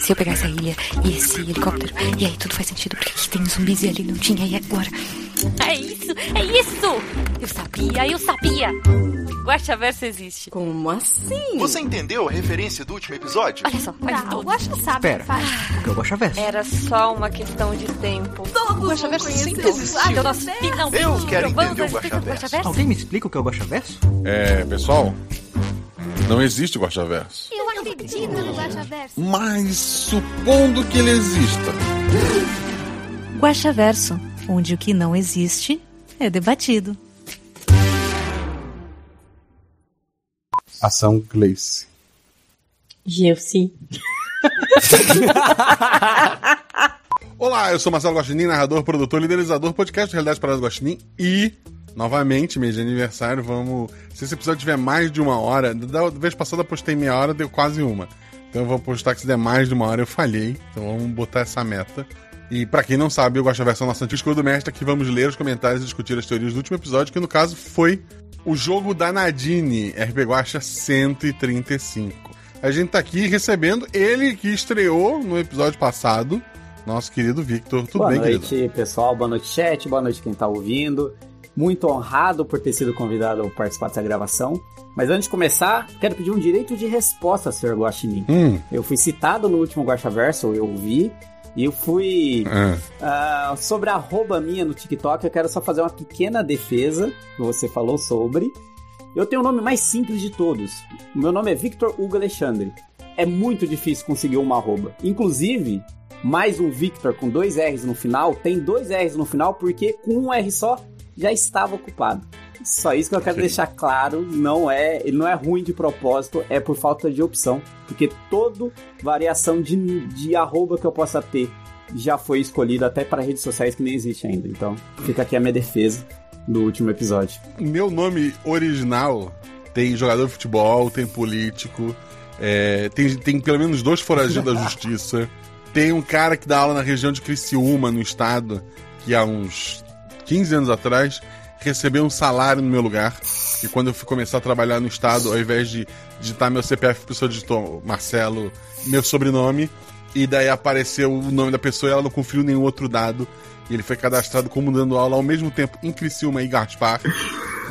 Se eu pegar essa ilha e esse helicóptero, e aí tudo faz sentido, porque aqui tem zumbis e ali não tinha, e agora? É isso, é isso! Eu sabia, eu sabia! Guaxaverso existe. Como assim? Você entendeu a referência do último episódio? Olha só, olha Tá, o. Guaxa sabe Pera. o que. O é o Guaxaverso? Era só uma questão de tempo. Todos vão Guaxaverso sempre o existiu. Ah, Guaxaverso. finalmente Eu quero entender o Guaxaverso. Alguém me explica o que é o Guaxaverso? É, pessoal, não existe Guaxaverso. Guaxaverso. Mas supondo que ele exista. Guaxaverso, onde o que não existe é debatido. Ação Gleice. Gelsi. Olá, eu sou Marcelo Guaxinim, narrador, produtor, liderizador, podcast Realidade Parada do Guaxinim e, novamente, mês de aniversário, vamos... Se esse episódio tiver mais de uma hora, da vez passada eu postei meia hora, deu quase uma. Então eu vou postar que se der mais de uma hora eu falhei, então vamos botar essa meta. E pra quem não sabe, eu gosto da versão nossa antiga do mestre, aqui vamos ler os comentários e discutir as teorias do último episódio, que no caso foi o jogo da Nadine, RP Guacha 135. A gente tá aqui recebendo ele que estreou no episódio passado, nosso querido Victor. Tudo Boa bem, noite, querido? pessoal. Boa noite, chat. Boa noite, quem tá ouvindo. Muito honrado por ter sido convidado a participar dessa gravação. Mas antes de começar, quero pedir um direito de resposta, Sr. Guaxinim. Hum, Eu fui citado no último Guaxaverso, eu vi. E eu fui. ah, ah, sobre a arroba minha no TikTok, eu quero só fazer uma pequena defesa que você falou sobre. Eu tenho o nome mais simples de todos. Meu nome é Victor Hugo Alexandre. É muito difícil conseguir uma arroba. Inclusive, mais um Victor com dois R's no final, tem dois R's no final porque com um R só já estava ocupado. Só isso que eu quero Ok. deixar claro, não é, ele não é ruim de propósito, é por falta de opção, porque toda variação de, de arroba que eu possa ter já foi escolhida até para redes sociais que nem existe ainda. Então, fica aqui a minha defesa do último episódio. meu nome original tem jogador de futebol, tem político, é, tem, tem pelo menos dois foragidos da justiça, tem um cara que dá aula na região de Criciúma, no estado, que há uns 15 anos atrás recebeu um salário no meu lugar. E quando eu fui começar a trabalhar no estado, ao invés de digitar meu CPF, a pessoa digitou Marcelo, meu sobrenome, e daí apareceu o nome da pessoa e ela não conferiu nenhum outro dado. E ele foi cadastrado como dando aula ao mesmo tempo em Criciúma e Gaspar.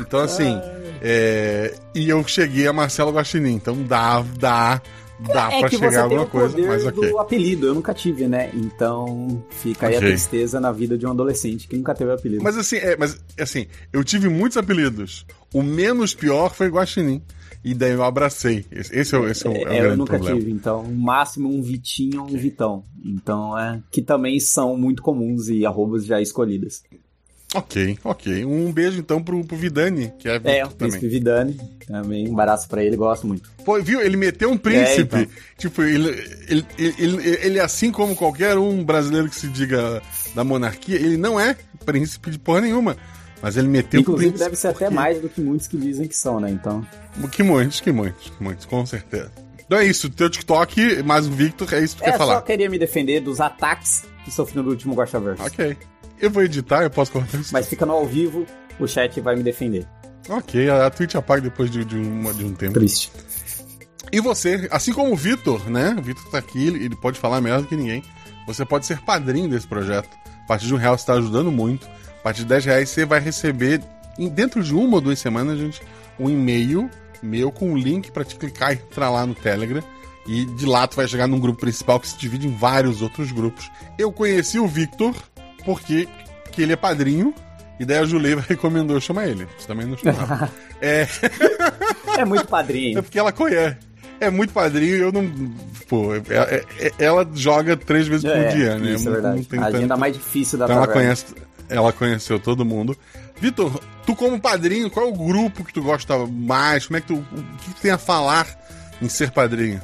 Então, assim, é, e eu cheguei a Marcelo Guaxinim, então dá, dá, dá é pra chegar a alguma o coisa, mas ok. do apelido, eu nunca tive, né? Então fica aí Ok. a tristeza na vida de um adolescente que nunca teve apelido. Mas assim, é, mas assim, eu tive muitos apelidos. O menos pior foi Guaxinim. E daí eu abracei. Esse, é, o- esse é, o, é o É, eu nunca problema. tive, então, no máximo um Vitinho ou um Vitão. Então, é. Que também são muito comuns e arrobas já escolhidas. Ok, ok. Um beijo então pro, pro Vidani, que é, É, o Príncipe também. Vidani. Também um embaraço pra ele, gosto muito. Pô, viu? Ele meteu um príncipe. É, então. Tipo, ele, ele, ele, ele, ele, assim como qualquer um brasileiro que se diga da monarquia, ele não é príncipe de porra nenhuma. Mas ele meteu um Inclusive, príncipe. deve ser até mais do que muitos que dizem que são, né? Então. Que muitos, que muitos, que muitos, com certeza. Então é isso, teu TikTok, mais o Victor, é isso que tu É, quer só falar. queria me defender dos ataques que sofri no último Guaxaverso. Ok. Eu vou editar, eu posso cortar isso. Mas fica no ao vivo, o chat vai me defender. Ok, a, a Twitch apaga depois de, de, uma- de um tempo. Triste. E você, assim como o Vitor, né? O Vitor tá aqui, ele, ele pode falar melhor do que ninguém. Você pode ser padrinho desse projeto. A partir de um real você está ajudando muito. A partir de 10 reais você vai receber, em- dentro de uma ou duas semanas, gente, um e-mail meu com um link para te clicar e entrar lá no Telegram. E de lá tu vai chegar num grupo principal que se divide em vários outros grupos. Eu conheci o Victor porque que ele é padrinho. E daí a Juleiva recomendou eu chamar ele. Você também não chamava. é, É muito é padrinho. porque ela conhece. É muito padrinho e eu não. Pô, é- é- é- ela joga três vezes por É, dia, né? Isso é verdade. não a agenda tanto- mais difícil da Então ela conhece. Ela conheceu todo mundo. Vitor, tu como padrinho, qual é o grupo que tu gosta mais? Como é que tu. O que tu tem a falar em ser padrinho?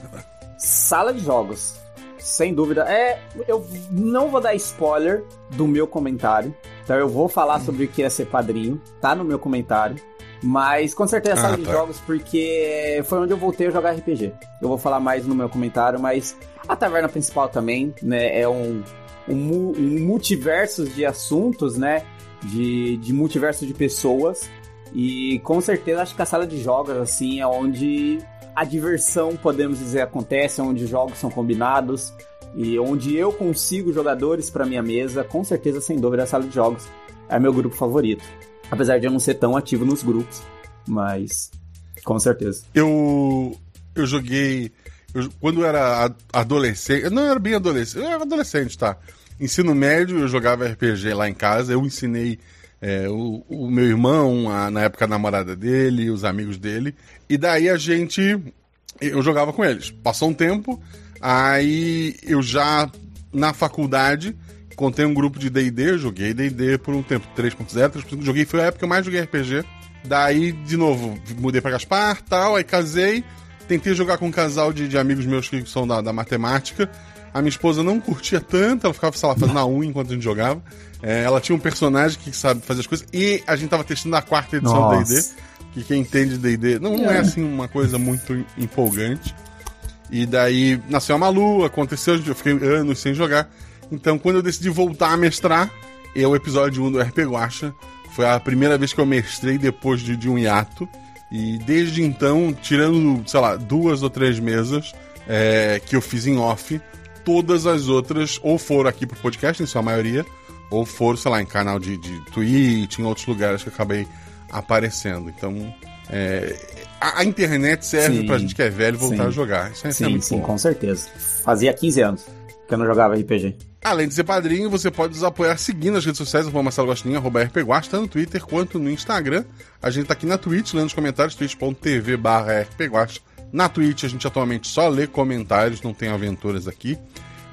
Sala de jogos. Sem dúvida. É, eu não vou dar spoiler do meu comentário. Então eu vou falar sobre o que é ser padrinho. Tá no meu comentário. Mas com certeza Ah, sala de tá. jogos, porque foi onde eu voltei a jogar RPG. Eu vou falar mais no meu comentário, mas a taverna principal também, né? É um, um, um multiversos de assuntos, né? De, de multiverso de pessoas. E com certeza acho que a sala de jogos, assim, é onde a diversão, podemos dizer, acontece, onde os jogos são combinados e onde eu consigo jogadores para minha mesa, com certeza, sem dúvida, a sala de jogos é meu grupo favorito. Apesar de eu não ser tão ativo nos grupos, mas com certeza. Eu eu joguei eu, quando era adolescente, eu não era bem adolescente, eu era adolescente, tá? Ensino médio, eu jogava RPG lá em casa, eu ensinei é, o, o, meu irmão, a, na época a namorada dele, os amigos dele, e daí a gente, eu jogava com eles. Passou um tempo, aí eu já na faculdade contei um grupo de D&D, joguei D&D por um tempo, 3.0, 3.5, joguei, foi a época que eu mais joguei RPG. Daí, de novo, mudei pra Gaspar, tal, aí casei, tentei jogar com um casal de, de amigos meus que são da, da matemática, a minha esposa não curtia tanto, ela ficava, sei lá, fazendo a unha enquanto a gente jogava. É, ela tinha um personagem que sabe fazer as coisas. E a gente tava testando a quarta edição do D&D. Que quem entende D&D não, não é assim uma coisa muito empolgante. E daí nasceu a Malu, aconteceu, eu fiquei anos sem jogar. Então quando eu decidi voltar a mestrar, é o episódio 1 do RP Guacha. Foi a primeira vez que eu mestrei depois de, de um hiato. E desde então, tirando, sei lá, duas ou três mesas é, que eu fiz em off, todas as outras ou foram aqui pro podcast, em sua maioria, ou foram, sei lá, em canal de, de Twitch, em outros lugares que eu acabei aparecendo. Então, é, a, a, internet serve sim, pra gente que é velho voltar sim. a jogar. Isso é, sim, muito sim, bom. com certeza. Fazia 15 anos que eu não jogava RPG. Além de ser padrinho, você pode nos apoiar seguindo as redes sociais, arroba Marcelo Gostinho, arroba rpguast, tanto no Twitter quanto no Instagram. A gente tá aqui na Twitch, lendo os comentários, twitch.tv barra rpguast. Na Twitch a gente atualmente só lê comentários, não tem aventuras aqui.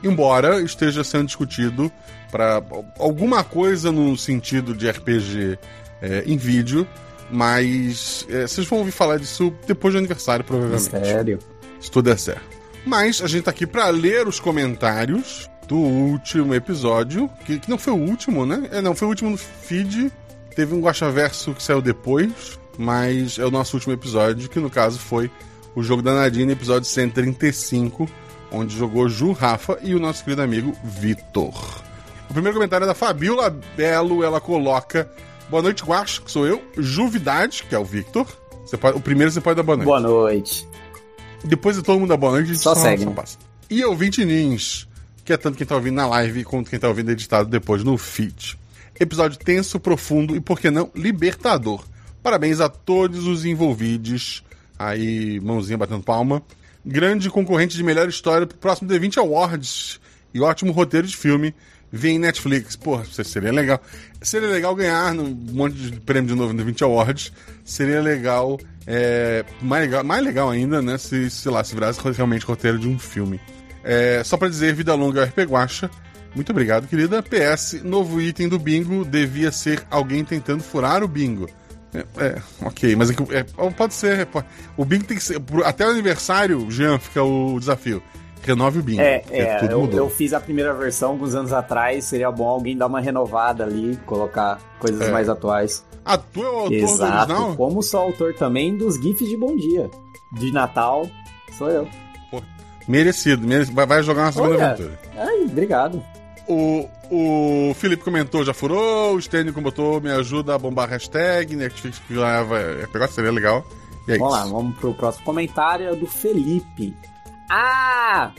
Embora esteja sendo discutido para alguma coisa no sentido de RPG é, em vídeo, mas é, vocês vão ouvir falar disso depois do aniversário, provavelmente. Sério? Se tudo der certo. Mas a gente tá aqui para ler os comentários do último episódio, que, que, não foi o último, né? É, não, foi o último no feed. Teve um Guaxaverso que saiu depois, mas é o nosso último episódio, que no caso foi o jogo da Nadine, episódio 135, onde jogou Ju, Rafa e o nosso querido amigo Vitor. O primeiro comentário é da Fabiola Belo, ela coloca Boa noite, Guax, que sou eu, Juvidade, que é o Victor. Você pode, o primeiro você pode dar boa noite. Boa noite. Depois de todo mundo dar boa noite, a gente só, só segue. Só passa. E ouvinte Nins, que é tanto quem tá ouvindo na live quanto quem tá ouvindo editado depois no feed. Episódio tenso, profundo e, por que não, libertador. Parabéns a todos os envolvidos Aí, mãozinha batendo palma. Grande concorrente de melhor história pro próximo D20 Awards. E ótimo roteiro de filme. Vem Netflix. Pô, seria legal. Seria legal ganhar um monte de prêmio de novo no D20 Awards. Seria legal. É, mais legal, mais legal ainda, né? Se, sei lá, se virasse realmente roteiro de um filme. É, só para dizer, vida longa RP Guacha. Muito obrigado, querida. PS, novo item do bingo devia ser alguém tentando furar o bingo. É, é, ok, mas é, é, pode ser. O bingo tem que ser. Até o aniversário, Jean, fica o desafio. Renove o bingo. É, é tudo eu, eu fiz a primeira versão alguns anos atrás. Seria bom alguém dar uma renovada ali, colocar coisas é. mais atuais. Ah, tu é o autor Exato, do original? Como sou autor também dos GIFs de Bom Dia. De Natal, sou eu. Pô, merecido, merecido. Vai, vai jogar uma segunda Olha, aventura. Ai, obrigado. O, o Felipe comentou, já furou. O Stênico botou, me ajuda a bombar a hashtag. Netflix que já vai pegar, seria legal. É vamos isso. lá, vamos pro próximo comentário é do Felipe. Ah!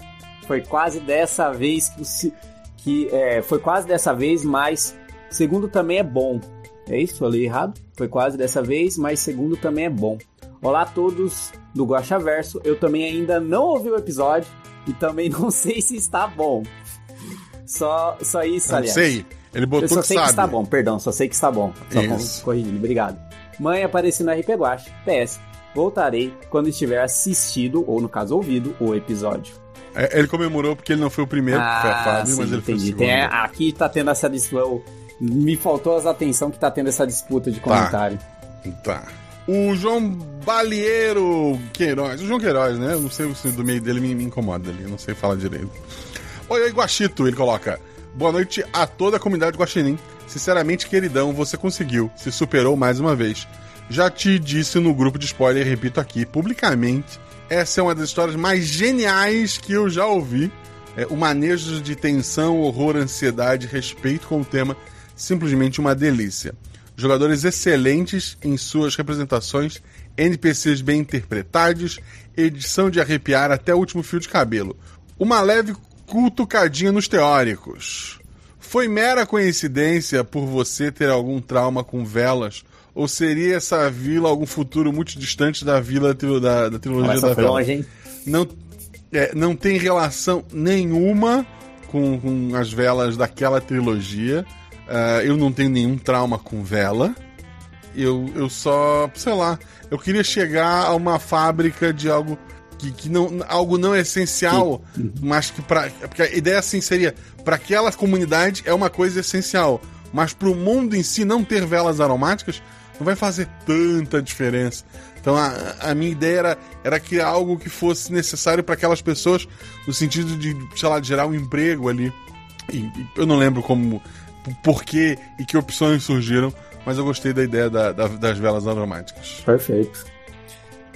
Foi quase dessa vez que, que é, foi quase dessa vez, mas segundo também é bom. É isso? Li errado? Foi quase dessa vez, mas segundo também é bom. Olá a todos do Guacha Verso. Eu também ainda não ouvi o episódio e também não sei se está bom. Só, só isso, aliás. sei. Ele botou Eu só que sei sabe. que está bom, perdão, só sei que está bom. Só isso. corrigindo, obrigado. Mãe apareci no RP Guache. PS. Voltarei quando estiver assistido, ou no caso ouvido, o episódio. É, ele comemorou porque ele não foi o primeiro, ah, foi a Fábio, sim, mas ele entendi. foi o segundo. Tem, aqui tá tendo essa disputa. Me faltou as atenção que tá tendo essa disputa de comentário. Tá. tá. O João Balieiro Queiroz. O João Queiroz, né? Eu não sei se do meio dele me, me incomoda ali. Eu não sei falar direito. Oi, oi, Guaxito, ele coloca. Boa noite a toda a comunidade Guaxinim. Sinceramente, queridão, você conseguiu. Se superou mais uma vez. Já te disse no grupo de spoiler, repito aqui publicamente. Essa é uma das histórias mais geniais que eu já ouvi. É, o manejo de tensão, horror, ansiedade, respeito com o tema, simplesmente uma delícia. jogadores excelentes em suas representações, NPCs bem interpretados, edição de arrepiar até o último fio de cabelo. Uma leve cutucadinha nos teóricos. Foi mera coincidência por você ter algum trauma com velas? Ou seria essa vila algum futuro muito distante da vila da, da trilogia Começa da vela? longe? Não, é, não tem relação nenhuma com, com as velas daquela trilogia. Ah, eu não tenho nenhum trauma com vela. Eu, eu só, sei lá, eu queria chegar a uma fábrica de algo que, que não, algo não essencial, mas que para porque a ideia assim seria para aquela comunidade é uma coisa essencial, mas para o mundo em si não ter velas aromáticas não vai fazer tanta diferença. Então a, a minha ideia era, era criar algo que fosse necessário para aquelas pessoas no sentido de, sei lá, de gerar um emprego ali. E, e eu não lembro como, por que e que opções surgiram, mas eu gostei da ideia da- da- das velas aromáticas. Perfeito.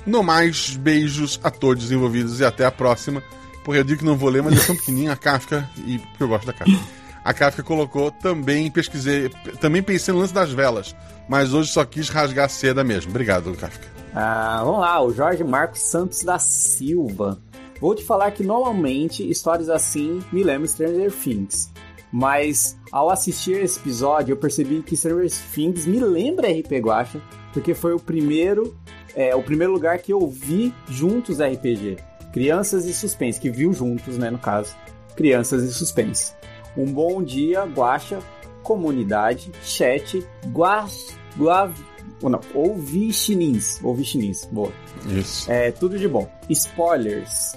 No mais, beijos a todos envolvidos e até a próxima. Porque eu digo que não vou ler, mas é tão pequenininho a Kafka, e porque eu gosto da Kafka. A Kafka colocou também, pesquisei, também pensei no lance das velas, mas hoje só quis rasgar a seda mesmo. Obrigado, Kafka. Ah, vamos lá, o Jorge Marcos Santos da Silva. Vou te falar que normalmente histórias assim me lembram Stranger Things. Mas ao assistir esse episódio, eu percebi que Stranger Things me lembra RP Guacha, porque foi o primeiro, é, o primeiro lugar que eu vi juntos RPG. Crianças e Suspense, que viu juntos, né, no caso. Crianças e Suspense. Um bom dia, Guacha, comunidade, chat, guax, guav, ou não, ouvi chinins, ouvi chinins, boa. Isso. É, tudo de bom. Spoilers.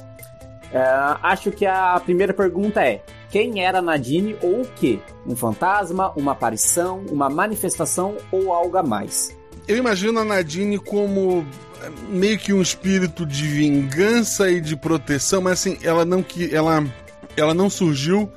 É, acho que a primeira pergunta é: quem era Nadine ou o quê? Um fantasma, uma aparição, uma manifestação ou algo a mais? Eu imagino a Nadine como é, meio que um espírito de vingança e de proteção, mas assim, ela não que ela ela não surgiu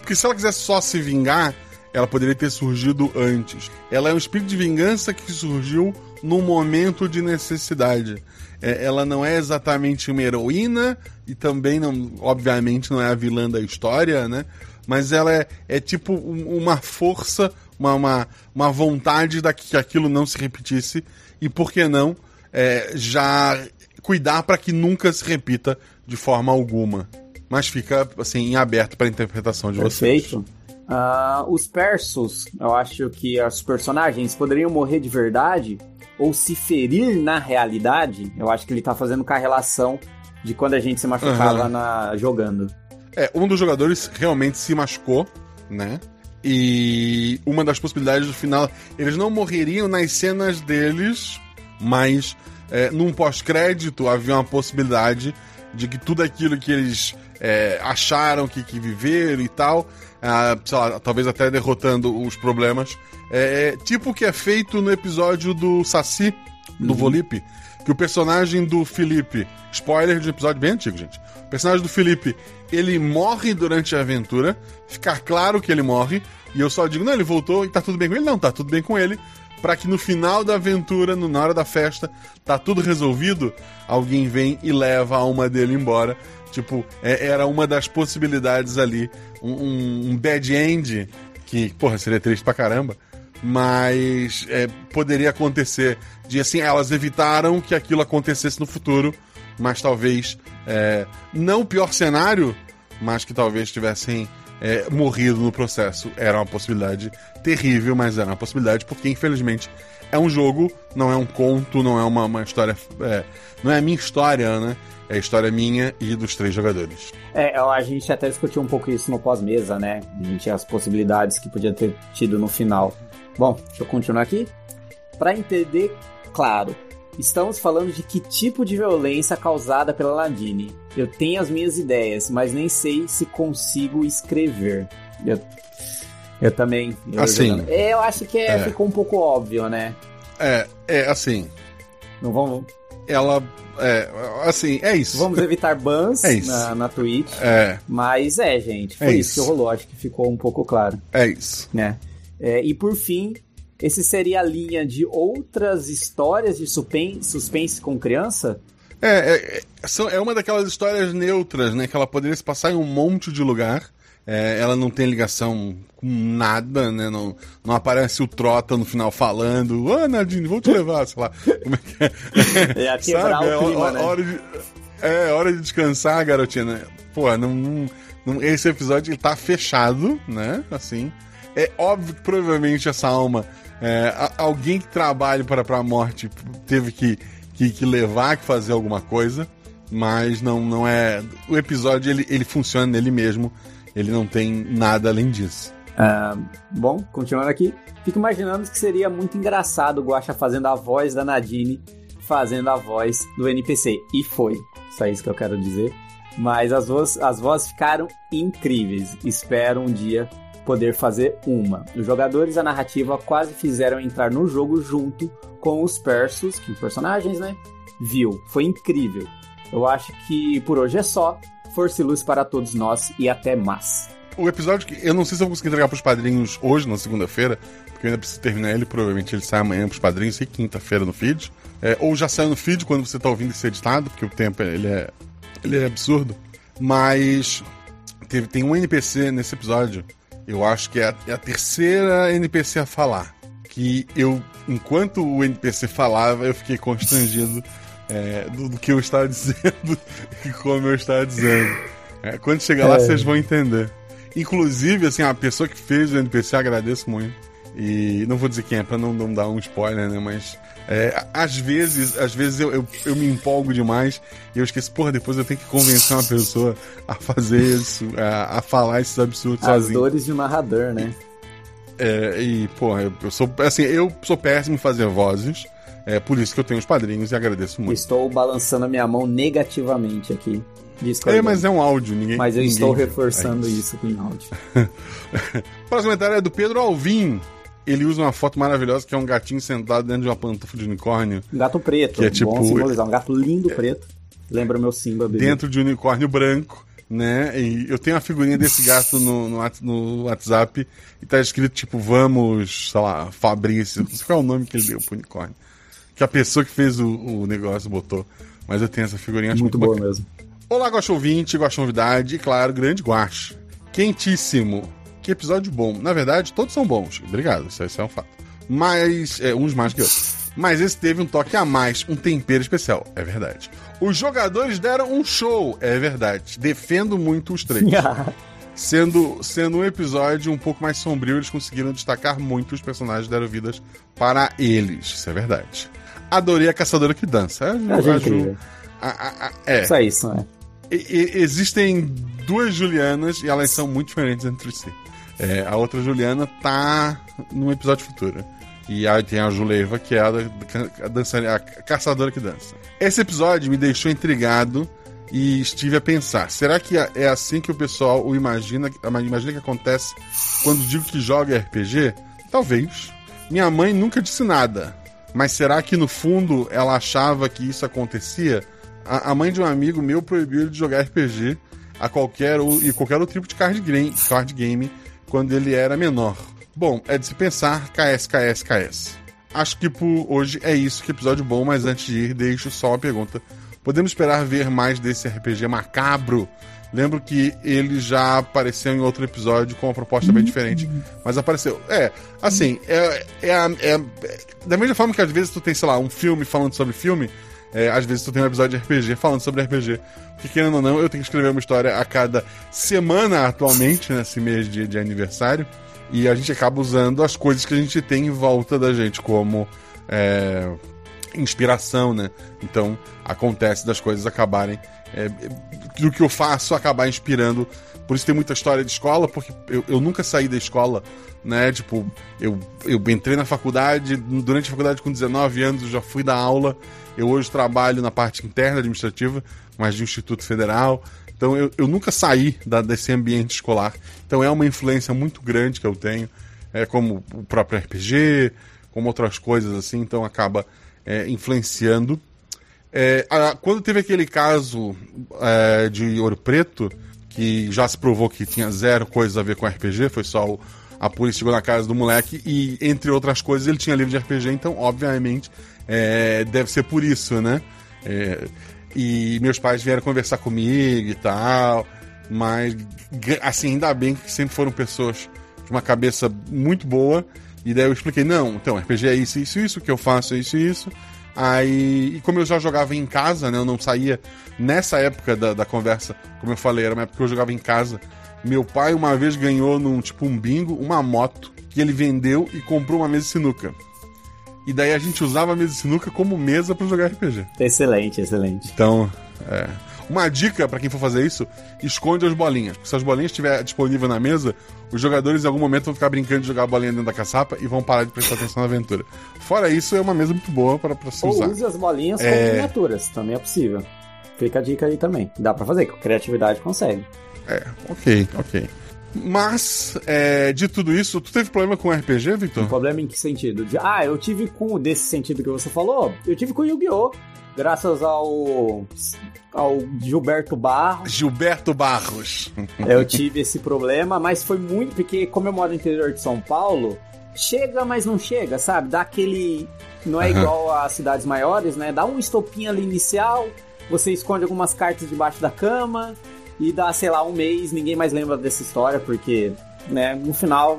porque se ela quisesse só se vingar, ela poderia ter surgido antes. Ela é um espírito de vingança que surgiu num momento de necessidade. É, ela não é exatamente uma heroína e também não, obviamente, não é a vilã da história, né? Mas ela é, é tipo um- uma força, uma, uma, uma vontade da que aquilo não se repetisse e por que não é, já cuidar para que nunca se repita de forma alguma. Mas fica assim em aberto para interpretação de vocês. Perfeito. Ah, os persos, eu acho que os personagens poderiam morrer de verdade ou se ferir na realidade. Eu acho que ele tá fazendo com a relação de quando a gente se machucava Aham. na, jogando. É, um dos jogadores realmente se machucou, né? E uma das possibilidades do final, eles não morreriam nas cenas deles, mas é, num pós-crédito havia uma possibilidade de que tudo aquilo que eles é, acharam que, que viveram e tal, ah, lá, talvez até derrotando os problemas, é, é tipo o que é feito no episódio do Saci, do Volipe, que o personagem do Felipe, spoiler de um episódio bem antigo, gente. O personagem do Felipe, ele morre durante a aventura, ficar claro que ele morre, e eu só digo, não, ele voltou e tá tudo bem com ele. Não, tá tudo bem com ele, Pra que no final da aventura, no- na hora da festa, tá tudo resolvido, alguém vem e leva a alma dele embora. Tipo, é- era uma das possibilidades ali, um, um- um bad end, que, porra, seria triste pra caramba, mas é, poderia acontecer de assim, elas evitaram que aquilo acontecesse no futuro, mas talvez é, não o pior cenário, mas que talvez tivessem é, morrido no processo. Era uma possibilidade terrível, mas era uma possibilidade porque infelizmente é um jogo, não é um conto, não é uma, uma história, é, não é a minha história, né? É a história minha e dos três jogadores. É, a gente até discutiu um pouco isso no pós-mesa, né? A gente as possibilidades que podia ter tido no final. Bom, deixa eu continuar aqui. Pra entender, claro, estamos falando de que tipo de violência causada pela Nadine. Eu tenho as minhas ideias, mas nem sei se consigo escrever. Eu, eu também. Eu, Assim, É, eu acho que é- é. ficou um pouco óbvio, né? É, é assim, Não vamos, ela, é, assim, é isso. vamos evitar bans É na, na Twitch. É, Mas é, gente, foi É isso isso. que rolou. Acho que ficou um pouco claro. é isso. né? É, e por fim, esse seria a linha de outras histórias de suspense, suspense com criança? É, é, é, são- é uma daquelas histórias neutras, né? Que ela poderia se passar em um monte de lugar. É, ela não tem ligação com nada, né? Não, não aparece o Trota no final falando, ah, Nadine, vou te levar, sei lá. Como é que é? É, quebrar Sabe? o clima, é, né? hora de, é hora de descansar, garotinha. né? Pô, não, não- não- esse episódio ele tá fechado, né? Assim. É óbvio que provavelmente essa alma, é, alguém que trabalha para, a morte teve que, que, que levar, que fazer alguma coisa, mas não, não é. O episódio ele, ele funciona nele mesmo, ele não tem nada além disso. Ah, bom, continuando aqui, fico imaginando que seria muito engraçado o Guaxa fazendo a voz da Nadine, fazendo a voz do NPC. E foi. Só isso que eu quero dizer. Mas as vozes, as vozes ficaram incríveis. Espero um dia poder fazer uma. Os jogadores da narrativa quase fizeram entrar no jogo junto com os persos, que personagens, né? Viu. Foi incrível. Eu acho que por hoje é só. Força e luz para todos nós e até mais. O episódio que eu não sei se eu vou conseguir entregar pros padrinhos hoje, na segunda-feira, porque eu ainda preciso terminar ele, provavelmente ele sai amanhã pros padrinhos e quinta-feira no feed. É, ou já saiu no feed quando você tá ouvindo esse editado, porque o tempo ele é, ele é absurdo. Mas teve, tem um NPC nesse episódio, eu acho que é a, é a terceira NPC a falar. Que eu, enquanto o NPC falava, eu fiquei constrangido é, do, do que eu estava dizendo e como eu estava dizendo. É, quando chegar lá, É. vocês vão entender. Inclusive, assim, a pessoa que fez o NPC, agradeço muito. E não vou dizer quem é pra não, não dar um spoiler, né? Mas é, às vezes, às vezes eu, eu, eu me empolgo demais e eu esqueço, porra, depois eu tenho que convencer uma pessoa a fazer isso, a, a falar esses absurdos As sozinho. dores de narrador, né? É, e, porra, eu, eu sou assim, eu sou péssimo em fazer vozes. É por isso que eu tenho os padrinhos e agradeço muito. Estou balançando a minha mão negativamente aqui. É, discordando. mas é um áudio, ninguém. Mas eu ninguém estou reforçando É isso com áudio. Próximo comentário é do Pedro Alvim. Ele usa uma foto maravilhosa que é um gatinho sentado dentro de uma pantufa de unicórnio. Um gato preto, Que é tipo- bom simbolizar. Um gato lindo preto. Lembra meu Simba, bebê. dentro de um unicórnio branco, né? E eu tenho uma figurinha desse gato no, no, no WhatsApp e tá escrito tipo, vamos, sei lá, Fabrício, não sei qual é o nome que ele deu pro unicórnio. Que a pessoa que fez o, o negócio botou. Mas eu tenho essa figurinha, acho Muito muito, boa bacana. mesmo. Olá, Guaxa ouvinte, Guaxa novidade e, claro, grande Guaxa. Quentíssimo. Que episódio bom. Na verdade, todos são bons. Obrigado, isso, isso é um fato. Mas, é, uns mais que outros. Mas esse teve um toque a mais, um tempero especial. É verdade. Os jogadores deram um show. É verdade. Defendo muito os três. Sendo, sendo um episódio um pouco mais sombrio, eles conseguiram destacar muito os personagens deram vidas para eles. Isso é verdade. Adorei a caçadora que dança. É, achei a Ju- a- a- a- é. Só isso, né? E- e- existem duas Julianas e elas são muito diferentes entre si. É, a outra Juliana tá num episódio futuro. E aí tem a Juleiva, que é a, a, a caçadora que dança. Esse episódio me deixou intrigado e estive a pensar: será que é assim que o pessoal o imagina, imagina que acontece quando digo que joga RPG? Talvez. Minha mãe nunca disse nada. Mas será que no fundo ela achava que isso acontecia? A, a mãe de um amigo meu proibiu ele de jogar RPG a qualquer e qualquer outro tipo de card game, card game quando ele era menor. Bom, é de se pensar KS, KS, KS. Acho que por hoje é isso, que episódio bom, mas antes de ir, deixo só uma pergunta. Podemos esperar ver mais desse RPG macabro? Lembro que ele já apareceu em outro episódio com uma proposta bem diferente, mas apareceu. É, assim, é, é, é- é- da mesma forma que às vezes tu tem, sei lá, um filme falando sobre filme, é, às vezes tu tem um episódio de RPG falando sobre RPG. Que querendo ou não, eu tenho que escrever uma história a cada semana atualmente, nesse mês de, de aniversário. E a gente acaba usando as coisas que a gente tem em volta da gente, como é, inspiração, né? Então acontece das coisas acabarem. É, do que eu faço acabar inspirando. Por isso tem muita história de escola, porque eu, eu nunca saí da escola, né? Tipo, eu, eu entrei na faculdade, durante a faculdade com 19 anos eu já fui dar aula. Eu hoje trabalho na parte interna administrativa, mas de Instituto Federal. Então eu, eu nunca saí da- desse ambiente escolar. Então é uma influência muito grande que eu tenho, é como o próprio RPG, como outras coisas assim. Então acaba é, influenciando. É, a- quando teve aquele caso é, de Ouro Preto, que já se provou que tinha zero coisa a ver com RPG, foi só o- a polícia chegou na casa do moleque e, entre outras coisas, ele tinha livro de RPG, então, obviamente, é, deve ser por isso, né? É, e meus pais vieram conversar comigo e tal. Mas, assim, ainda bem que sempre foram pessoas de uma cabeça muito boa. E daí eu expliquei, não, então, RPG é isso, isso, isso, que eu faço é isso, isso. Aí, e como eu já jogava em casa, né, eu não saía nessa época da, da conversa, como eu falei, era uma época que eu jogava em casa. Meu pai uma vez ganhou num tipo um bingo uma moto que ele vendeu e comprou uma mesa de sinuca. E daí a gente usava a mesa de sinuca como mesa pra jogar RPG. Excelente, excelente. Então, é. Uma dica pra quem for fazer isso: esconde as bolinhas. Porque se as bolinhas estiver disponível na mesa, os jogadores em algum momento vão ficar brincando de jogar a bolinha dentro da caçapa e vão parar de prestar atenção na aventura. Fora isso, é uma mesa muito boa pra se Ou usar. use as bolinhas como É. miniaturas, também é possível. Fica a dica aí também. Dá pra fazer, com criatividade consegue. É, ok, ok. Mas, é, de tudo isso, tu teve problema com RPG, Um Victor? problema em que sentido? De- ah, eu tive com, desse sentido que você falou, eu tive com o Yu-Gi-Oh! Graças ao, ao Gilberto Barros, Gilberto Barros. eu tive esse problema, mas foi muito porque, como eu moro no interior de São Paulo, chega, mas não chega, sabe? Dá aquele. Não é Aham. igual às cidades maiores, né? Dá um estopinho ali inicial, você esconde algumas cartas debaixo da cama, e dá, sei lá, um mês, ninguém mais lembra dessa história, porque, né, no final,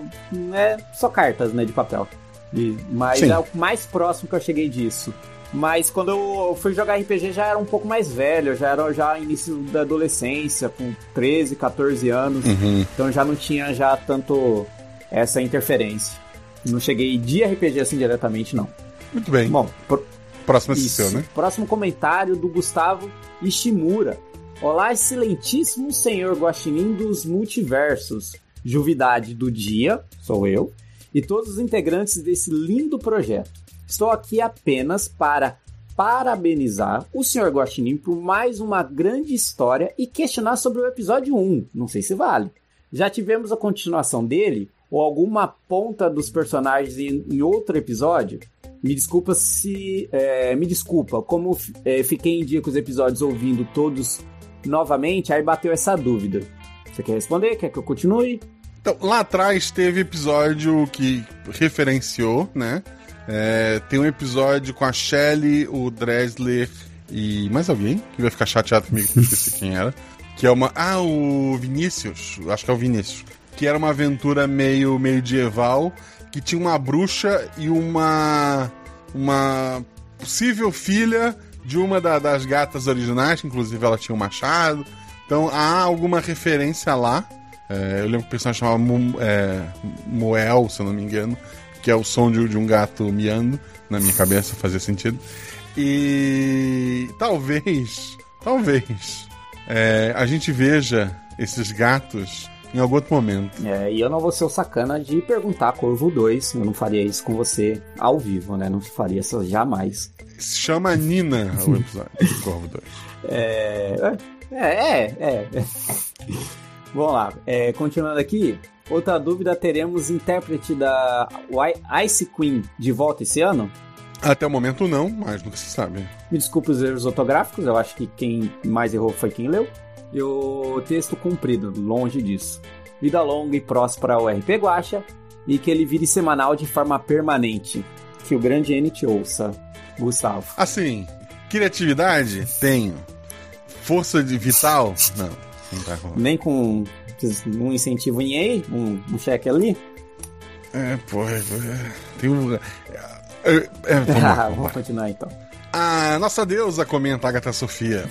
é só cartas, né, de papel. E- mas Sim. é o mais próximo que eu cheguei disso. Mas quando eu fui jogar RPG já era um pouco mais velho, já era já início da adolescência, com 13, 14 anos. Uhum. Então já não tinha já tanto essa interferência. Não cheguei de RPG assim diretamente, não. Muito bem. Bom, pro- Próximo é seu, né? Próximo comentário do Gustavo Ishimura. Olá, excelentíssimo senhor Guaxinim dos multiversos. Juvidade do dia, sou eu, e todos os integrantes desse lindo projeto. Estou aqui apenas para parabenizar o senhor Guaxinim por mais uma grande história e questionar sobre o episódio 1. Não sei se vale. Já tivemos a continuação dele ou alguma ponta dos personagens em, em outro episódio? Me desculpa se. é, me desculpa, como é, fiquei em dia com os episódios ouvindo todos novamente, aí bateu essa dúvida. Você quer responder? Quer que eu continue? Então, lá atrás teve episódio que referenciou, né? É, tem um episódio com a Shelley, o Dresler e mais alguém que vai ficar chateado comigo que eu esqueci quem era. Que é uma. Ah, o Vinícius. Acho que é o Vinícius. Que era uma aventura meio medieval que tinha uma bruxa e uma. Uma possível filha de uma da- das gatas originais, que inclusive ela tinha um machado. Então há alguma referência lá. É, eu lembro que o personagem chamava Mu- é, Moel, se eu não me engano, que é o som de, de um gato miando. Na minha cabeça fazia sentido. E talvez, talvez, é, a gente veja esses gatos em algum outro momento. É, e eu não vou ser o sacana de perguntar Corvo 2. Eu não faria isso com você ao vivo, né? Não faria isso jamais. Se chama Nina o episódio do Corvo 2. É. É, é, é. é. Vamos lá. É, continuando aqui. Outra dúvida: teremos intérprete da Ice Queen de volta esse ano? Até o momento não, mas nunca se sabe. Me desculpe os erros ortográficos, eu acho que quem mais errou foi quem leu. E o texto cumprido, longe disso. Vida longa e próspera ao RP Guacha e que ele vire semanal de forma permanente. Que o grande N te ouça, Gustavo. Assim, criatividade? Tenho. Força de vital? Não, não tá rolando. Nem com um incentivo em EI, um, um cheque ali. É, pô, é, é, tem um. É, é, vamos lá, vamos. Vamos continuar então. A nossa deusa comenta, Agatha Sofia.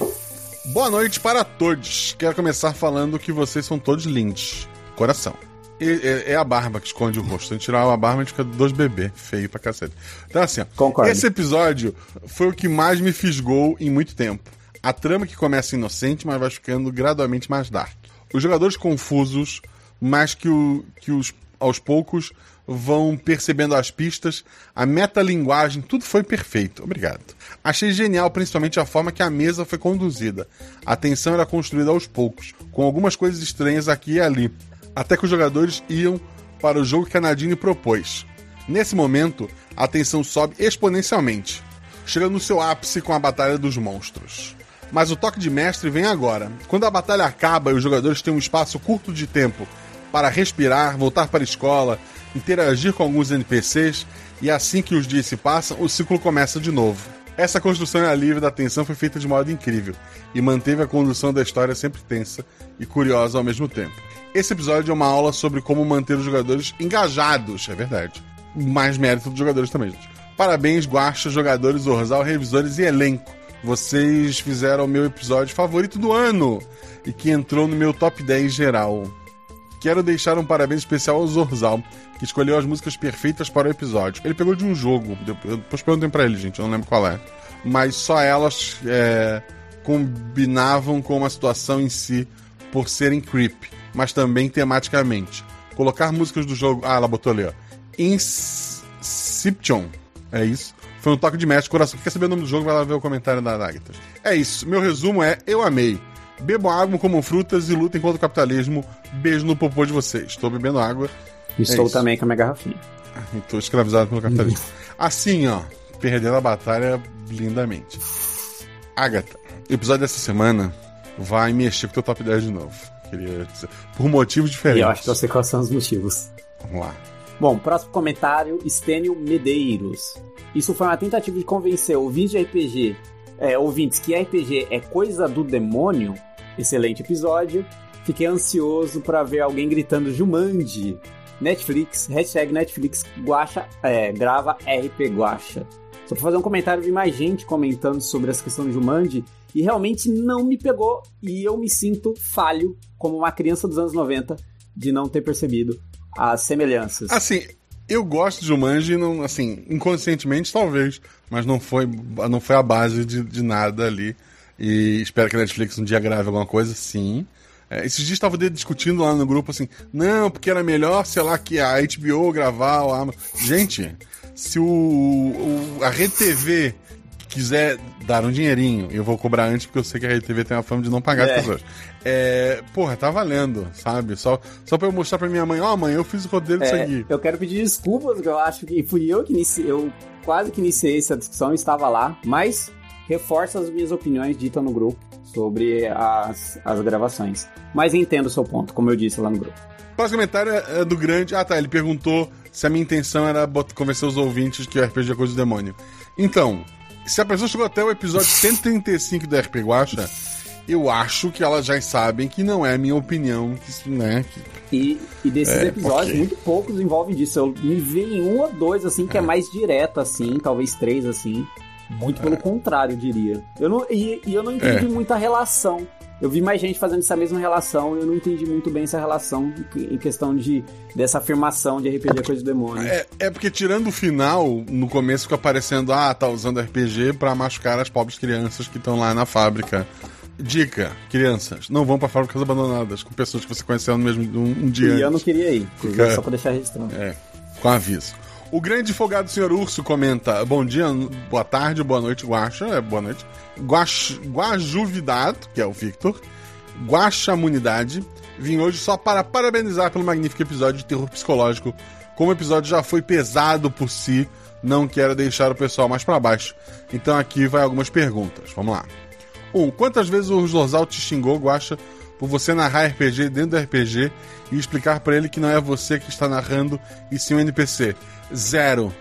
Boa noite para todos. Quero começar falando que vocês são todos lindos. Coração. É, é a barba que esconde o rosto. Se tirar a barba, a gente fica dois bebês. Feio pra cacete. Então, assim, ó, Concordo. esse episódio foi o que mais me fisgou em muito tempo. A trama que começa inocente, mas vai ficando gradualmente mais dark. Os jogadores confusos, mas que, o, que os, aos poucos vão percebendo as pistas, a metalinguagem, tudo foi perfeito. Obrigado. Achei genial, principalmente a forma que a mesa foi conduzida. A tensão era construída aos poucos, com algumas coisas estranhas aqui e ali, até que os jogadores iam para o jogo que a Nadine propôs. Nesse momento, a tensão sobe exponencialmente, chegando no seu ápice com a Batalha dos Monstros. Mas o toque de mestre vem agora. Quando a batalha acaba e os jogadores têm um espaço curto de tempo para respirar, voltar para a escola, interagir com alguns NPCs, e assim que os dias se passam, o ciclo começa de novo. Essa construção e alívio da tensão foi feita de modo incrível e manteve a condução da história sempre tensa e curiosa ao mesmo tempo. Esse episódio é uma aula sobre como manter os jogadores engajados, é verdade. Mais mérito dos jogadores também, gente. Parabéns, Guaxa, jogadores, Orzal, revisores e elenco. Vocês fizeram o meu episódio favorito do ano e que entrou no meu top 10 geral. Quero deixar um parabéns especial ao Zorzal, que escolheu as músicas perfeitas para o episódio. Ele pegou de um jogo, depois perguntem pra ele, gente, eu não lembro qual é. Mas só elas é, combinavam com a situação em si por serem creep, mas também tematicamente. Colocar músicas do jogo. Ah, ela botou ali, ó. Inception. É isso. Foi um toque de mestre, coração. Quer saber o nome do jogo? Vai lá ver o comentário da Agatha. É isso. Meu resumo é: eu amei. Bebam água, comam frutas e lutem contra o capitalismo. Beijo no popô de vocês. Estou bebendo água. Estou isso. também com a minha garrafinha. Estou escravizado pelo capitalismo. assim, ó. Perdendo a batalha lindamente. Agatha, o episódio dessa semana vai mexer com o teu top 10 de novo. Queria dizer. Por motivos E diferentes. eu acho que eu sei quais são os motivos. Vamos lá. Bom, próximo comentário, Stênio Medeiros. Isso foi uma tentativa de convencer ouvintes de RPG, é, ouvintes que RPG é coisa do demônio. Excelente episódio. Fiquei ansioso para ver alguém gritando Jumanji. Netflix, hashtag Netflix guacha, é, grava RP Guacha. Só pra fazer um comentário, vi mais gente comentando sobre essa questão de Jumanji e realmente não me pegou e eu me sinto falho como uma criança dos anos 90 de não ter percebido as semelhanças. Assim, eu gosto de Jumanji, não, assim, inconscientemente talvez, mas não foi, não foi a base de, de nada ali. E espero que a Netflix um dia grave alguma coisa, sim. É, esses dias estavam discutindo lá no grupo assim, não, porque era melhor, sei lá, que a HBO gravar o Amazon. Gente, se o, o- a Rede TV quiser dar um dinheirinho, eu vou cobrar antes porque eu sei que a Rede TV tem a fama de não pagar É. as pessoas. É, porra, tá valendo, sabe? Só, só pra eu mostrar pra minha mãe, ó, mãe, eu fiz o roteiro disso É, aqui. eu quero pedir desculpas, porque eu acho que fui eu que iniciei, eu quase que iniciei essa discussão, estava lá, mas reforça as minhas opiniões ditas no grupo sobre as, as gravações. Mas entendo o seu ponto, como eu disse lá no grupo. O próximo comentário é do grande. Ah, tá. Ele perguntou se a minha intenção era convencer os ouvintes que o RPG é coisa do demônio. Então, se a pessoa chegou até o episódio 135 do RP Guacha, eu acho que elas já sabem que não é a minha opinião, que, né? que- E, e desses É, episódios, ok. muito poucos envolvem disso. Eu me vi em um ou dois, assim, que é, mais direto, assim, talvez três, assim. Muito pelo contrário, eu diria. Eu não, e, e eu não entendi É. muita relação. Eu vi mais gente fazendo essa mesma relação e eu não entendi muito bem essa relação em- questão de dessa afirmação de RPG é coisa do demônio. É, é porque tirando o final, no começo fica aparecendo, ah, tá usando RPG pra machucar as pobres crianças que estão lá na fábrica. Dica, crianças, não vão pra fábricas abandonadas com pessoas que você conheceu no mesmo um, um dia e eu não antes. queria ir, Fica- só pra deixar registrado. É, com aviso. O grande folgado senhor Urso comenta: Bom dia, boa tarde, boa noite, Guaxa. É, boa noite. Guax, Guajuvidade, que é o Victor. Guaxamunidade. Vim hoje só para parabenizar pelo magnífico episódio de terror psicológico. Como o episódio já foi pesado por si, não quero deixar o pessoal mais para baixo. Então aqui vai algumas perguntas. Vamos lá. 1. Um, quantas vezes o Zorzal te xingou, Guaxa, por você narrar RPG dentro do RPG e explicar pra ele que não é você que está narrando e sim um NPC? Zero.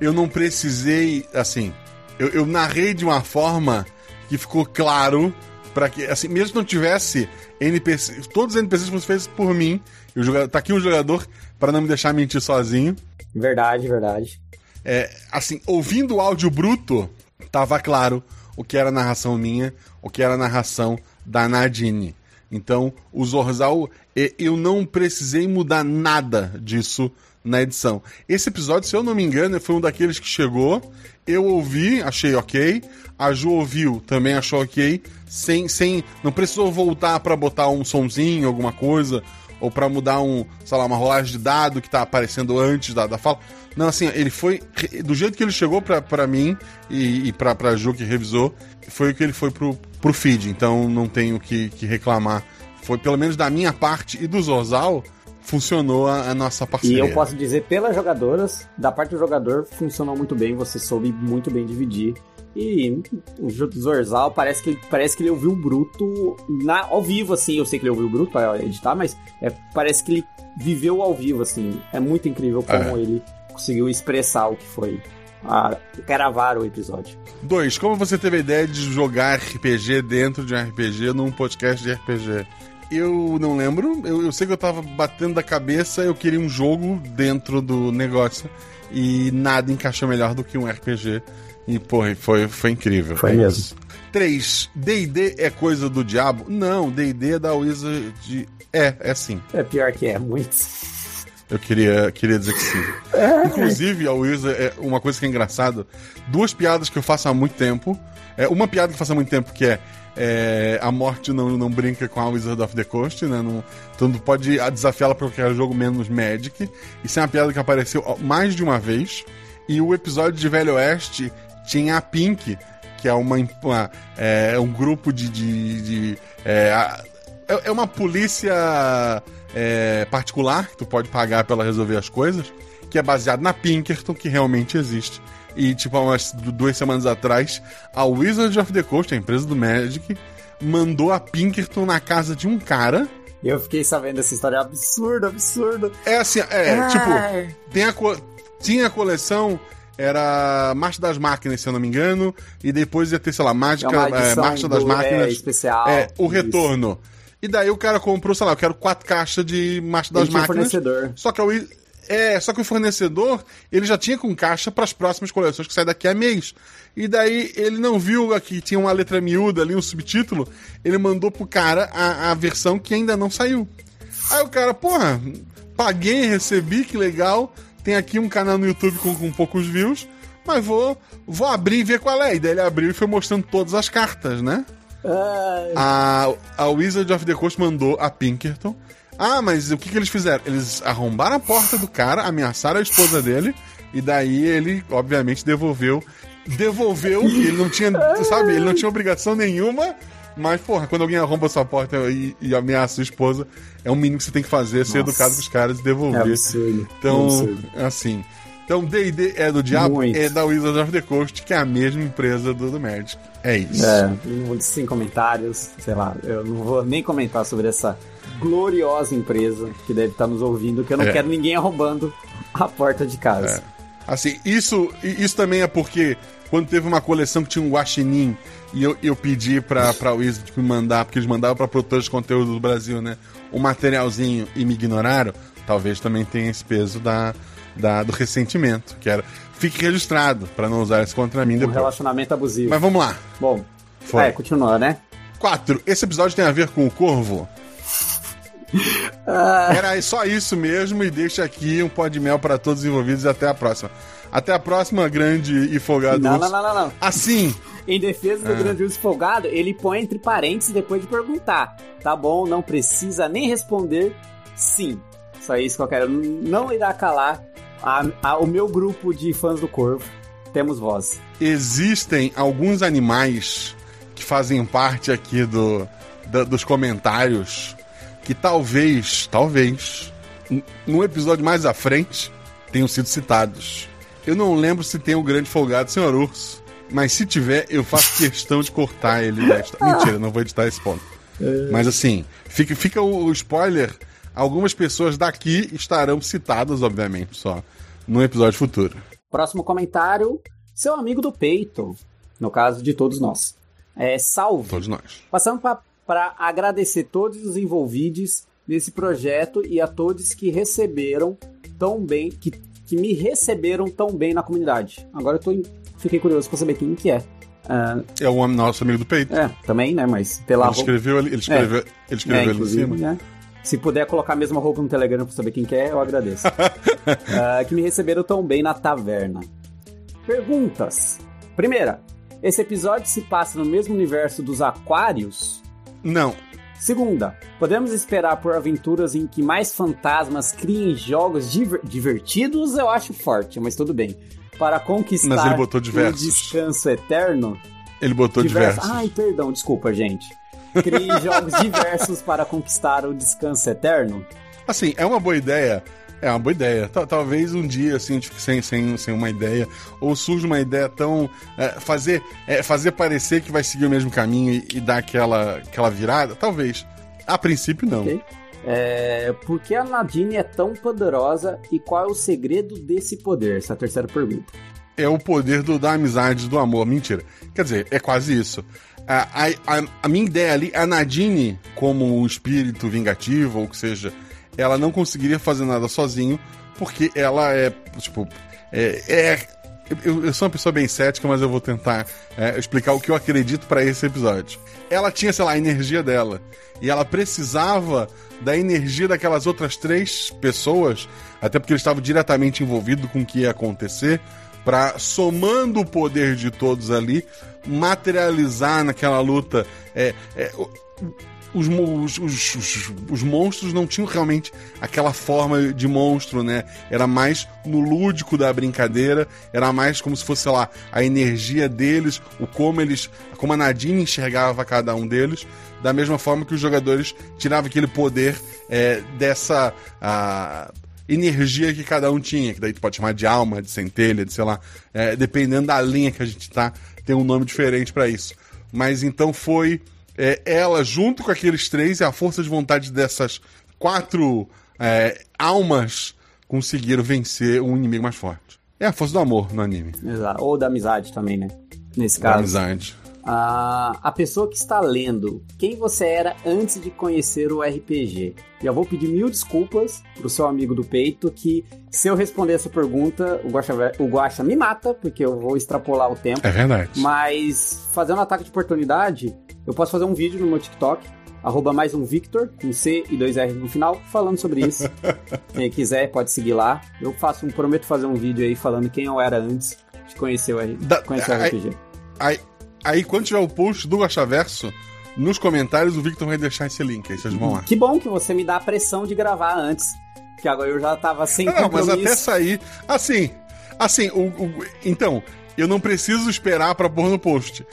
Eu não precisei, assim, eu, eu narrei de uma forma que ficou claro para que, assim, mesmo que não tivesse NPC, todos os NPCs foram feitos por mim, e o jogador, tá aqui um jogador para não me deixar mentir sozinho. Verdade, verdade. É, assim, ouvindo o áudio bruto, tava claro o que era narração minha, o que era narração da Nadine. Então, o Zorzal, eu não precisei mudar nada disso na edição. Esse episódio, se eu não me engano, foi um daqueles que chegou, eu ouvi, achei ok, a Ju ouviu, também achou ok, sem, sem, não precisou voltar pra botar um sonzinho, alguma coisa, ou pra mudar um, sei lá, uma rolagem de dado que tá aparecendo antes da, da fala. Não, assim, ele foi. Do jeito que ele chegou pra mim e, e pra Ju que revisou, foi o que ele foi pro, pro feed. Então não tenho o que, que reclamar. Foi, pelo menos da minha parte e do Zorzal, funcionou a, a nossa E parceria. eu posso dizer, pelas jogadoras, da parte do jogador, funcionou muito bem, você soube muito bem dividir. E o Zorzal parece que, parece que ele ouviu o Bruto na, ao vivo, assim. Eu sei que ele ouviu o Bruto para editar, mas é, parece que ele viveu ao vivo, assim. É muito incrível como É. ele conseguiu expressar o que foi. A gravar o episódio. Dois, como você teve a ideia de jogar RPG dentro de um RPG num podcast de RPG? Eu não lembro, eu, eu sei que eu tava batendo da cabeça, eu queria um jogo dentro do negócio e nada encaixou melhor do que um RPG. E, porra, foi, foi incrível. Foi É mesmo. isso. Três, D&D é coisa do diabo? Não, D&D é da Wizard... É, é sim. É pior que é, muito. Eu queria, queria dizer que sim. Inclusive, a Wizard é uma coisa que é engraçada. Duas piadas que eu faço há muito tempo. É, uma piada que eu faço há muito tempo que é, é, a morte não, não brinca com a Wizard of the Coast, né? Não, então tu pode desafiá-la pra qualquer jogo menos Magic. Isso é uma piada que apareceu mais de uma vez. E o episódio de Velho Oeste tinha a Pink, que é uma, uma- é, um grupo de. de, de- é, é é uma polícia é, particular que tu pode pagar pra ela resolver as coisas, que é baseado na Pinkerton, que realmente existe. E, tipo, há umas du- duas semanas atrás, a Wizard of the Coast, a empresa do Magic, mandou a Pinkerton na casa de um cara. E eu fiquei sabendo dessa história absurda, absurda. É assim, é, tipo, tem a tinha a coleção, era Marcha das Máquinas, se eu não me engano, e depois ia ter, sei lá, Mágica, É é, Marcha das do- Máquinas. é, especial, É, o isso. E daí o cara comprou, sei lá, eu quero quatro caixas de das Máquinas. fornecedor. Só que, o, é, só que o fornecedor, ele já tinha com caixa para as próximas coleções que sai daqui a mês. E daí ele não viu que tinha uma letra miúda ali, um subtítulo, ele mandou pro cara a, a versão que ainda não saiu. Aí o cara, porra, paguei, recebi, que legal. Tem aqui um canal no YouTube com, com poucos views, mas vou, vou abrir e ver qual é. E daí ele abriu e foi mostrando todas as cartas, né? A, a Wizard of the Coast mandou a Pinkerton. Ah, mas o que, que eles fizeram? Eles arrombaram a porta do cara, ameaçaram a esposa dele, e daí ele, obviamente, devolveu. Devolveu, ele não tinha, sabe, ele não tinha obrigação nenhuma, mas, porra, quando alguém arromba sua porta e, e ameaça sua esposa, é o mínimo que você tem que fazer, ser Nossa. educado com os caras e É devolver. absurdo. Então, é absurdo. assim. Então, D&D é do diabo, Muito. é da Wizard of the Coast, que é a mesma empresa do, do Magic. É isso. É, muitos sem comentários, sei lá, eu não vou nem comentar sobre essa gloriosa empresa que deve estar nos ouvindo, que eu não É. quero ninguém arrombando a porta de casa. Assim, isso, isso também é porque quando teve uma coleção que tinha um guaxinim e eu, eu pedi pra, pra Wizard me mandar, porque eles mandavam pra produtores de conteúdo do Brasil, né? Um materialzinho e me ignoraram, talvez também tenha esse peso da, da- do ressentimento, que era fique registrado pra não usar isso contra mim Um depois. relacionamento abusivo. Mas vamos lá. Bom, Foi. é, continua, né? 4. Esse episódio tem a ver com o corvo? Ah. Era só isso mesmo e deixa aqui um pó de mel para todos os envolvidos e até a próxima. Até a próxima, grande e folgado. Não, não, não, não, não. Assim, Em defesa do Ah. grande urso folgado, ele põe entre parênteses depois de perguntar. Tá bom, não precisa nem responder sim. Só isso que eu quero. Não irá calar a- a- o meu grupo de fãs do Corvo. Temos voz. existem alguns animais que fazem parte aqui do, da- dos comentários que talvez, talvez, num episódio mais à frente, tenham sido citados. Eu não lembro se tem o grande folgado senhor urso, mas se tiver, eu faço questão de cortar ele desta. Mentira, não vou editar esse ponto. Mas assim, fica, fica o, o spoiler. Algumas pessoas daqui estarão citadas, obviamente, só no episódio futuro. Próximo comentário. Seu amigo do peito. No caso de todos nós. É, salve. Todos nós. Passando para agradecer todos os envolvidos nesse projeto e a todos que receberam tão bem, que, que me receberam tão bem na comunidade. Agora eu tô, fiquei curioso para saber quem que é. Ah, É o nosso amigo do peito. é, também, né? Mas pela Ele escreveu ele escreveu, ele É, escreveu ali em cima. né? Se puder colocar a mesma roupa no Telegram pra saber quem que é, eu agradeço. Ah, que me receberam tão bem na taverna. Perguntas. Primeira, esse episódio se passa no mesmo universo dos Aquários? Não, Segunda, podemos esperar por aventuras em que mais fantasmas criem jogos diver- divertidos? Eu acho forte, mas tudo bem. Para conquistar Mas ele botou o diversos. descanso eterno? ele botou Diversos. diversos. Ai, perdão, desculpa, gente. Crie jogos diversos para conquistar o descanso eterno? Assim, é uma boa ideia. É uma boa ideia. Tal- Talvez um dia, assim, fique sem, sem, sem uma ideia, ou surge uma ideia tão. é, fazer, é, fazer parecer que vai seguir o mesmo caminho e, e dar aquela, aquela virada? Talvez. A princípio, não. Ok. É, por que a Nadine é tão poderosa e qual é o segredo desse poder? Essa é a terceira pergunta. é o poder do, da amizade, do amor. Mentira. Quer dizer, é quase isso. A, a, a, minha ideia ali, a Nadine, como um espírito vingativo, ou que seja, ela não conseguiria fazer nada sozinho, porque ela é, tipo, é, é eu, eu, sou uma pessoa bem cética, mas eu vou tentar é, explicar o que eu acredito para esse episódio. Ela tinha, sei lá, a energia dela. E ela precisava da energia daquelas outras três pessoas, até porque eles estavam diretamente envolvidos com o que ia acontecer, para somando o poder de todos ali, materializar naquela luta. É, é, os, os, os, os, monstros não tinham realmente aquela forma de monstro, né? Era mais no lúdico da brincadeira, era mais como se fosse, sei lá, a energia deles, o como eles, como a Nadine enxergava cada um deles, da mesma forma que os jogadores tiravam aquele poder é, dessa a, energia que cada um tinha, que daí tu pode chamar de alma, de centelha, de sei lá, é, dependendo da linha que a gente tá, tem um nome diferente para isso. Mas então foi é, ela, junto com aqueles três, e a força de vontade dessas quatro é, almas conseguiram vencer um inimigo mais forte. É a força do amor no anime. Exato. Ou da amizade também, né? Nesse caso. Da amizade. A, a pessoa que está lendo, quem você era antes de conhecer o RPG? Já vou pedir mil desculpas pro seu amigo do peito, que se eu responder essa pergunta, o Guaxa, o Guaxa me mata, porque eu vou extrapolar o tempo. É verdade. Mas, fazendo um ataque de oportunidade, eu posso fazer um vídeo no meu TikTok, arroba mais um Victor, com C e dois R no final, falando sobre isso. quem quiser pode seguir lá. Eu faço um, prometo fazer um vídeo aí falando quem eu era antes de conhecer o, da, conhecer o RPG. Aí, aí, quando tiver o post do Gachaverso, nos comentários o Victor vai deixar esse link, aí vocês vão lá. Que bom que você me dá a pressão de gravar antes, que agora eu já tava sem Não, compromisso. mas até sair... Assim, assim, o, o, então, eu não preciso esperar para pôr no post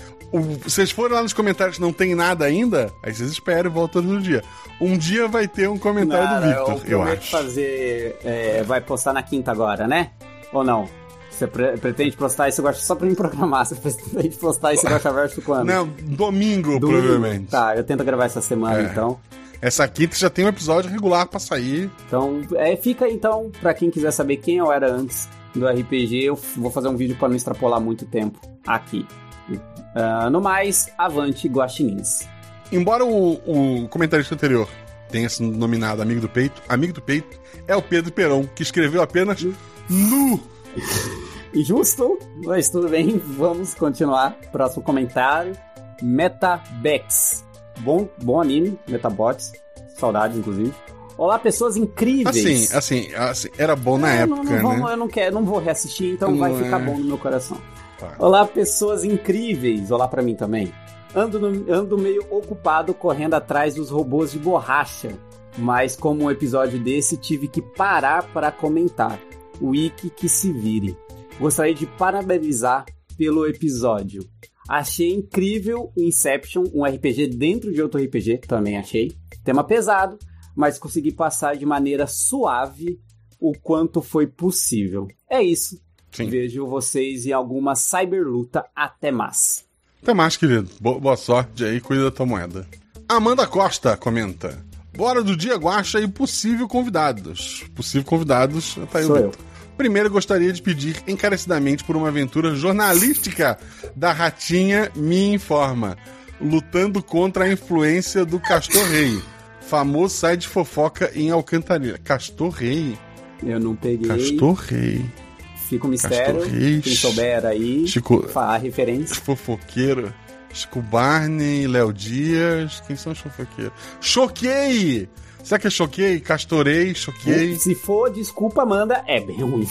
vocês forem lá nos comentários não tem nada ainda, aí vocês esperam e voltam no dia. Um dia vai ter um comentário não, do Victor, eu, eu acho. fazer. É, vai postar na quinta agora, né? Ou não? Você pre pretende postar esse gosta só pra me programar? Você pretende postar esse gosta verso quando? Não, domingo, domingo, provavelmente. Tá, eu tento gravar essa semana é. então. Essa quinta já tem um episódio regular para sair. Então, é, fica então, para quem quiser saber quem eu era antes do RPG, eu vou fazer um vídeo para não extrapolar muito tempo aqui. Uh, no mais, avante guaxinins. Embora o, o comentarista anterior tenha se nominado Amigo do Peito, Amigo do Peito é o Pedro Peron, que escreveu apenas nu. Justo, mas tudo bem, vamos continuar. Próximo comentário: Metabex. Bom, bom anime, Metabots. Saudades, inclusive. Olá, pessoas incríveis. Assim, assim, assim era bom na é, época, não, não vamos, né? Eu não quero, não vou reassistir, então não vai é... ficar bom no meu coração. Tá. Olá, pessoas incríveis. Olá para mim também. Ando, no, ando meio ocupado correndo atrás dos robôs de borracha, mas como um episódio desse tive que parar para comentar. Wiki que se vire. Gostaria de parabenizar pelo episódio. Achei incrível o Inception, um RPG dentro de outro RPG, também achei. Tema pesado, mas consegui passar de maneira suave o quanto foi possível. É isso. Sim. Vejo vocês em alguma cyberluta. Até mais. Até mais, querido. Boa sorte aí, cuida da tua moeda. Amanda Costa comenta. Bora do dia guacha e possível convidados. Possível convidados, tá aí Sou eu. Primeiro, gostaria de pedir encarecidamente por uma aventura jornalística da Ratinha Me Informa, lutando contra a influência do Castor Rei, famoso site de fofoca em Alcantarilha. Castor Rei? Eu não peguei. Castor Rei. Fica o um mistério. Reis, Quem souber aí, Chico, a referência. Fofoqueiro. Chico Barney, Léo Dias. Quem são os fofoqueiros? Choquei! Será que é choquei? Castorei, choquei. Se for, desculpa, Amanda, é bem ruim.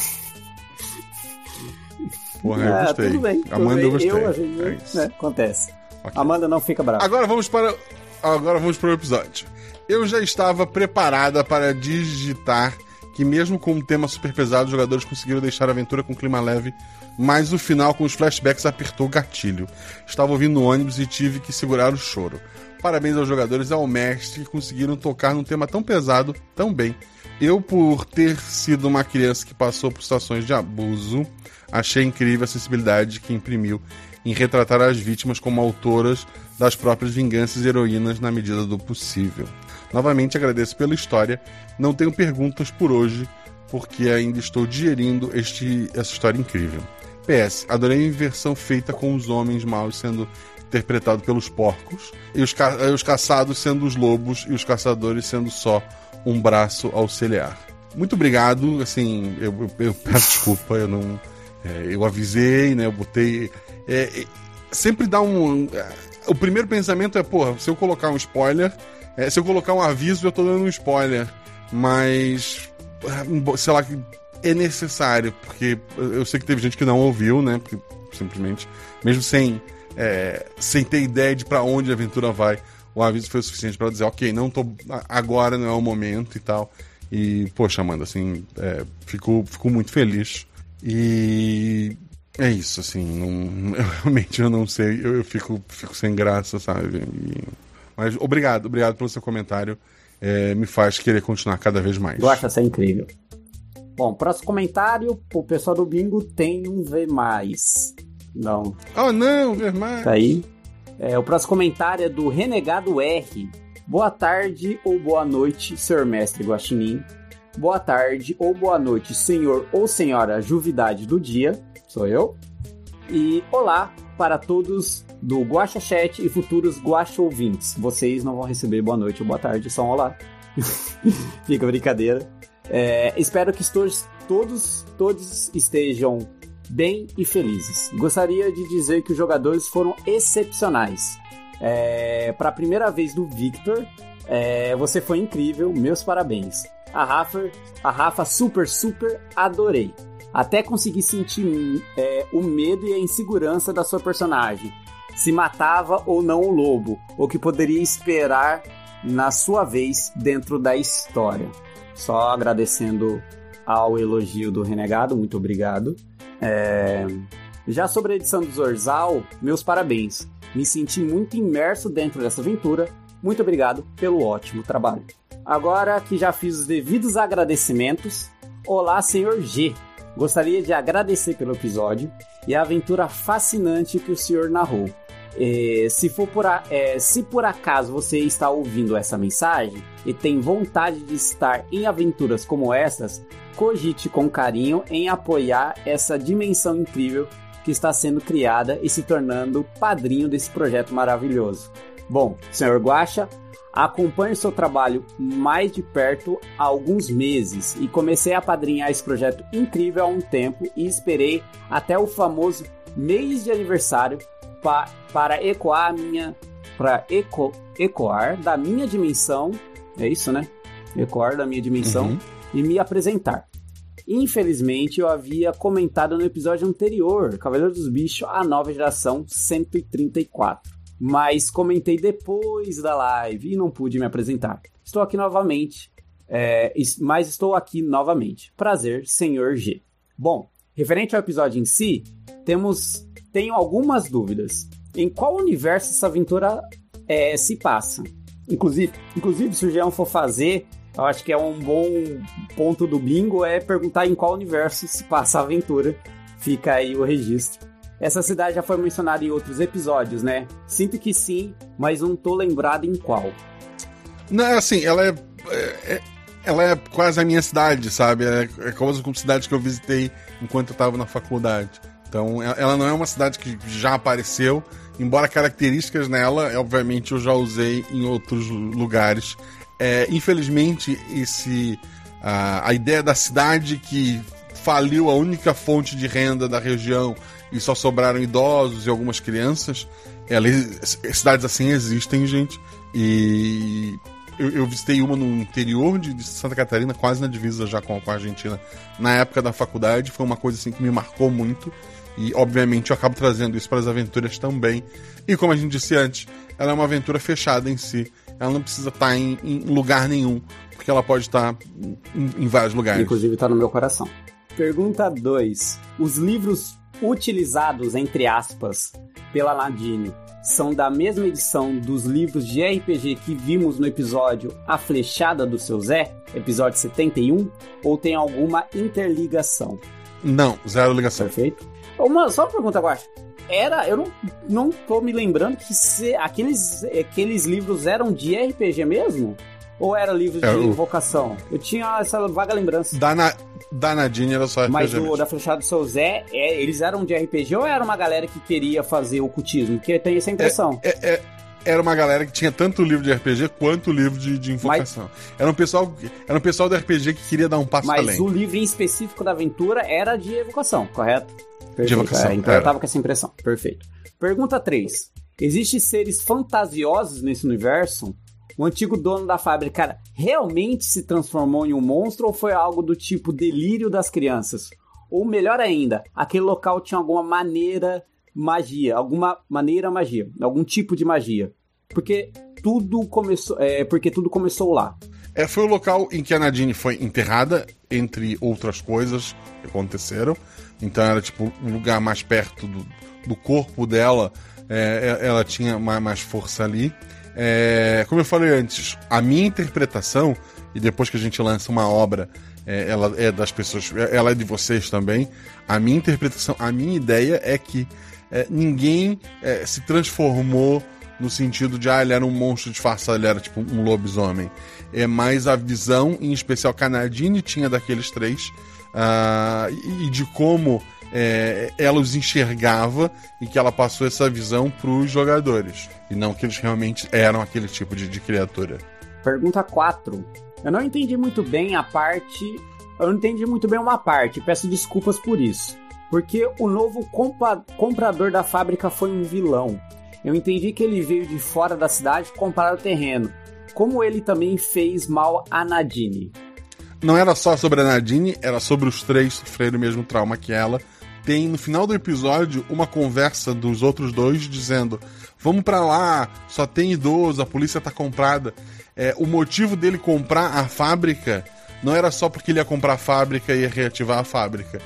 Porra, eu ah, gostei. Tudo bem. Tudo Amanda, bem. eu gostei. Eu, gente, é né, acontece. Okay. Amanda não fica brava. Agora vamos para. Agora vamos para o episódio. Eu já estava preparada para digitar que mesmo com um tema super pesado, os jogadores conseguiram deixar a aventura com clima leve, mas o final com os flashbacks apertou o gatilho. Estava ouvindo no ônibus e tive que segurar o choro. Parabéns aos jogadores e ao mestre que conseguiram tocar num tema tão pesado tão bem. Eu, por ter sido uma criança que passou por situações de abuso, achei incrível a sensibilidade que imprimiu em retratar as vítimas como autoras das próprias vinganças e heroínas na medida do possível. Novamente agradeço pela história. Não tenho perguntas por hoje, porque ainda estou digerindo este, essa história incrível. PS, adorei a versão feita com os homens maus sendo interpretado pelos porcos, e os, ca os caçados sendo os lobos e os caçadores sendo só um braço auxiliar. Muito obrigado, assim, eu, eu, eu peço desculpa, eu não. É, eu avisei, né? Eu botei. É, sempre dá um. É, o primeiro pensamento é, porra, se eu colocar um spoiler, é, se eu colocar um aviso, eu tô dando um spoiler. Mas. Sei lá, é necessário, porque eu sei que teve gente que não ouviu, né? Porque simplesmente, mesmo sem, é, sem ter ideia de para onde a aventura vai, o aviso foi o suficiente para dizer, ok, não tô. Agora não é o momento e tal. E, poxa, Amanda, assim, é, fico, fico muito feliz. E é isso, assim, não, eu, realmente eu não sei, eu, eu, fico, fico sem graça, sabe? E, mas obrigado, obrigado pelo seu comentário. É, me faz querer continuar cada vez mais. Eu acho essa incrível. Bom, próximo comentário, o pessoal do Bingo tem um V mais. Não. Oh, não, V mais. Tá aí. É, o próximo comentário é do Renegado R. Boa tarde ou boa noite, senhor mestre Guaxinim. Boa tarde ou boa noite, senhor ou senhora Juvidade do dia. Sou eu. E olá para todos do Guaxa Chat e futuros Guaxa ouvintes. Vocês não vão receber boa noite ou boa tarde, só um olá. Fica brincadeira. É, espero que todos, todos, todos estejam bem e felizes. Gostaria de dizer que os jogadores foram excepcionais. É, Para a primeira vez do Victor, é, você foi incrível, meus parabéns. A Rafa, a Rafa super, super adorei. Até consegui sentir é, o medo e a insegurança da sua personagem. Se matava ou não o lobo, o que poderia esperar na sua vez dentro da história. Só agradecendo ao elogio do Renegado, muito obrigado. É... Já sobre a edição do Zorzal, meus parabéns. Me senti muito imerso dentro dessa aventura. Muito obrigado pelo ótimo trabalho. Agora que já fiz os devidos agradecimentos, olá, senhor G. Gostaria de agradecer pelo episódio e a aventura fascinante que o senhor narrou. É, se, for por a, é, se por acaso você está ouvindo essa mensagem e tem vontade de estar em aventuras como essas, cogite com carinho em apoiar essa dimensão incrível que está sendo criada e se tornando padrinho desse projeto maravilhoso. Bom, senhor Guacha, acompanho seu trabalho mais de perto há alguns meses e comecei a padrinhar esse projeto incrível há um tempo e esperei até o famoso mês de aniversário pa para ecoar a minha para eco ecoar da minha dimensão, é isso, né? Ecoar da minha dimensão uhum. e me apresentar. Infelizmente, eu havia comentado no episódio anterior, Cavaleiro dos Bichos, a nova geração 134. Mas comentei depois da live e não pude me apresentar. Estou aqui novamente, é, mas estou aqui novamente. Prazer, Senhor G. Bom, referente ao episódio em si, temos tenho algumas dúvidas. Em qual universo essa aventura é, se passa? Inclusive, inclusive, se o Jean for fazer eu acho que é um bom ponto do bingo é perguntar em qual universo se passa a aventura. Fica aí o registro. Essa cidade já foi mencionada em outros episódios, né? Sinto que sim, mas não tô lembrado em qual. Não, é assim, ela é, é, é ela é quase a minha cidade, sabe? É, é como cidade que eu visitei enquanto eu tava na faculdade. Então, ela não é uma cidade que já apareceu, embora características nela, obviamente, eu já usei em outros lugares. É, infelizmente, esse a, a ideia da cidade que faliu a única fonte de renda da região e só sobraram idosos e algumas crianças. Ela, cidades assim existem, gente. E eu, eu, visitei uma no interior de, de, Santa Catarina, quase na divisa já com, com, a Argentina, na época da faculdade. Foi uma coisa assim que me marcou muito. E obviamente eu acabo trazendo isso para as aventuras também. E como a gente disse antes, ela é uma aventura fechada em si ela não precisa estar tá em, em lugar nenhum, porque ela pode estar tá em, em vários lugares. Inclusive está no meu coração. Pergunta 2. Os livros utilizados, entre aspas, pela Nadine são da mesma edição dos livros de RPG que vimos no episódio A Flechada do Seu Zé, episódio 71, ou tem alguma interligação? Não, zero ligação. Perfeito. Uma, só uma pergunta, agora era. Eu não, não tô me lembrando que se, aqueles, aqueles livros eram de RPG mesmo? Ou era livro de É, o- invocação? Eu tinha essa vaga lembrança. Da, Na, da Nadine era só RPG Mas o da Flechada do Seu Zé, é, eles eram de RPG ou era uma galera que queria fazer ocultismo? Porque tem essa impressão. É- é- era uma galera que tinha tanto livro de RPG quanto o livro de, de invocação. Era, um pessoal, era um pessoal do RPG que queria dar um passo Mas além. o livro em específico da aventura era de evocação, correto? Perfeito. evocação, É, então era. eu tava com essa impressão. Perfeito. Pergunta 3. Existem seres fantasiosos nesse universo? O antigo dono da fábrica realmente se transformou em um monstro ou foi algo do tipo delírio das crianças? Ou melhor ainda, aquele local tinha alguma maneira magia, alguma maneira magia, algum tipo de magia? Porque tudo começou, é, porque tudo começou lá. É, foi o local em que a Nadine foi enterrada, entre outras coisas que aconteceram. Então era tipo um lugar mais perto do, do corpo dela. É, é- ela tinha ma- mais força ali. É, como eu falei antes, a minha interpretação, e depois que a gente lança uma obra, é, ela é das pessoas, é- ela é de vocês também. A minha interpretação, a minha ideia é que é, ninguém se transformou no sentido de, ah, ele era um monstro disfarçado, ele era tipo um lobisomem. É mais a visão, em especial Nadine tinha daqueles três, e, e de como é, ela os enxergava e que ela passou essa visão para os jogadores. E não que eles realmente eram aquele tipo de, de criatura. Pergunta 4. Eu não entendi muito bem a parte. Eu não entendi muito bem uma parte, peço desculpas por isso. Porque o novo compa- comprador da fábrica foi um vilão. Eu entendi que ele veio de fora da cidade comprar o terreno. Como ele também fez mal a Nadine. Não era só sobre a Nadine, era sobre os três sofrerem o mesmo trauma que ela. Tem no final do episódio uma conversa dos outros dois dizendo: Vamos pra lá, só tem idoso, a polícia tá comprada. É, o motivo dele comprar a fábrica não era só porque ele ia comprar a fábrica e ia reativar a fábrica.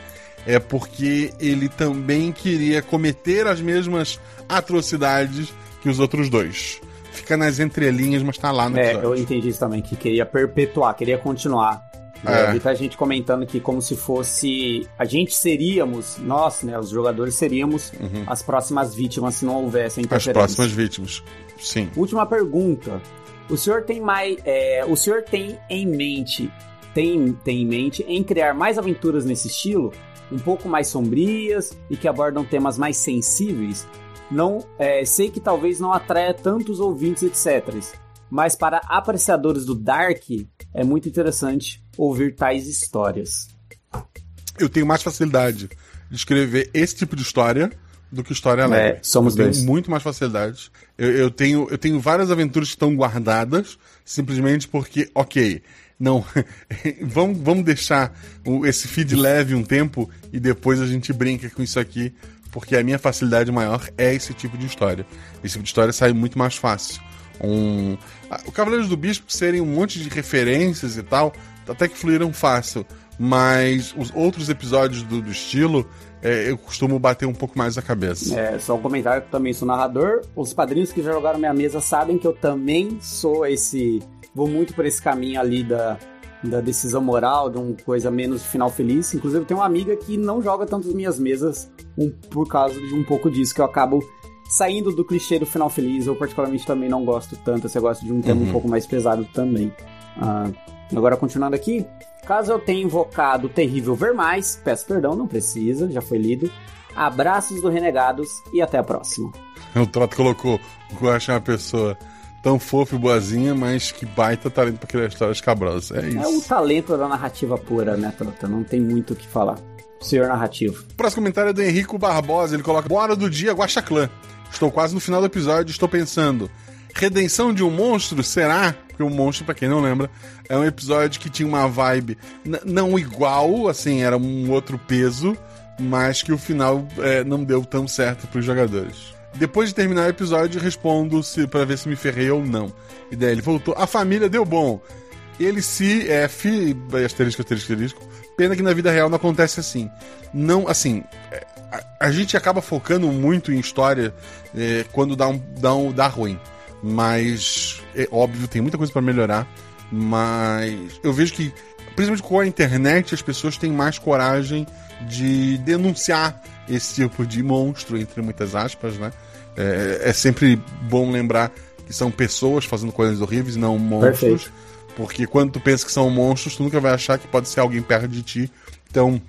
É porque ele também queria cometer as mesmas atrocidades que os outros dois. Fica nas entrelinhas, mas tá lá no É, episódio. eu entendi isso também, que queria perpetuar, queria continuar. É. Vi tá gente comentando que como se fosse. A gente seríamos, nós, né, os jogadores seríamos as próximas vítimas se não houvesse a As interferência. próximas vítimas. Sim. Última pergunta. O senhor tem mais. é, o senhor tem em mente. Tem, tem em mente em criar mais aventuras nesse estilo? Um pouco mais sombrias e que abordam temas mais sensíveis? Não, é, sei que talvez não atraia tantos ouvintes, etc. Mas para apreciadores do Dark, é muito interessante ouvir tais histórias. eu tenho mais facilidade de escrever esse tipo de história do que história leve. É, somos eu tenho dois. muito mais facilidade. Eu, eu tenho, eu tenho várias aventuras que estão guardadas simplesmente porque, ok, não, vamos, vamos deixar o- esse feed leve um tempo e depois a gente brinca com isso aqui, porque a minha facilidade maior é esse tipo de história. Esse tipo de história sai muito mais fácil. Um, o Cavaleiros do Bispo serem um monte de referências e tal, até que fluíram fácil. Mas os outros episódios do, do estilo, é, eu costumo bater um pouco mais a cabeça. É, só um comentário que eu também sou narrador. Os padrinhos que já jogaram minha mesa sabem que eu também sou esse. Vou muito por esse caminho ali da, da decisão moral, de uma coisa menos final feliz. Inclusive, eu tenho uma amiga que não joga tanto as minhas mesas um, por causa de um pouco disso, que eu acabo saindo do clichê do final feliz. Eu, particularmente, também não gosto tanto. Você gosta de um tema um pouco mais pesado também. Ah, agora, continuando aqui. Caso eu tenha invocado o terrível Vermais, peço perdão, não precisa, já foi lido. Abraços do Renegados e até a próxima. O Troto colocou o Guaxa é uma pessoa tão fofa e boazinha, mas que baita talento pra criar histórias cabrosas. É É o isso. talento da narrativa pura, né, Trota? Não tem muito o que falar. Senhor narrativo. O próximo comentário é do Henrico Barbosa. Ele coloca: Bora do dia, Guaxa Clã. Estou quase no final do episódio. Estou pensando: Redenção de um monstro? Será? Porque o monstro, pra quem não lembra, é um episódio que tinha uma vibe não igual, assim, era um outro peso, mas que o final é, não deu tão certo pros jogadores. Depois de terminar o episódio, respondo se para ver se me ferrei ou não. E daí ele voltou: A família deu bom. Ele se F, asterisco, asterisco, asterisco. Pena que na vida real não acontece assim. Não, assim, é, a, a gente acaba focando muito em história é, quando dá, um, dá, um, dá ruim. Mas, é óbvio, tem muita coisa pra melhorar. Mas eu vejo que, principalmente com a internet, as pessoas têm mais coragem de denunciar esse tipo de monstro, entre muitas aspas, né? É, é sempre bom lembrar que são pessoas fazendo coisas horríveis, não monstros. Perfeito. Porque quando tu pensa que são monstros, tu nunca vai achar que pode ser alguém perto de ti. Então,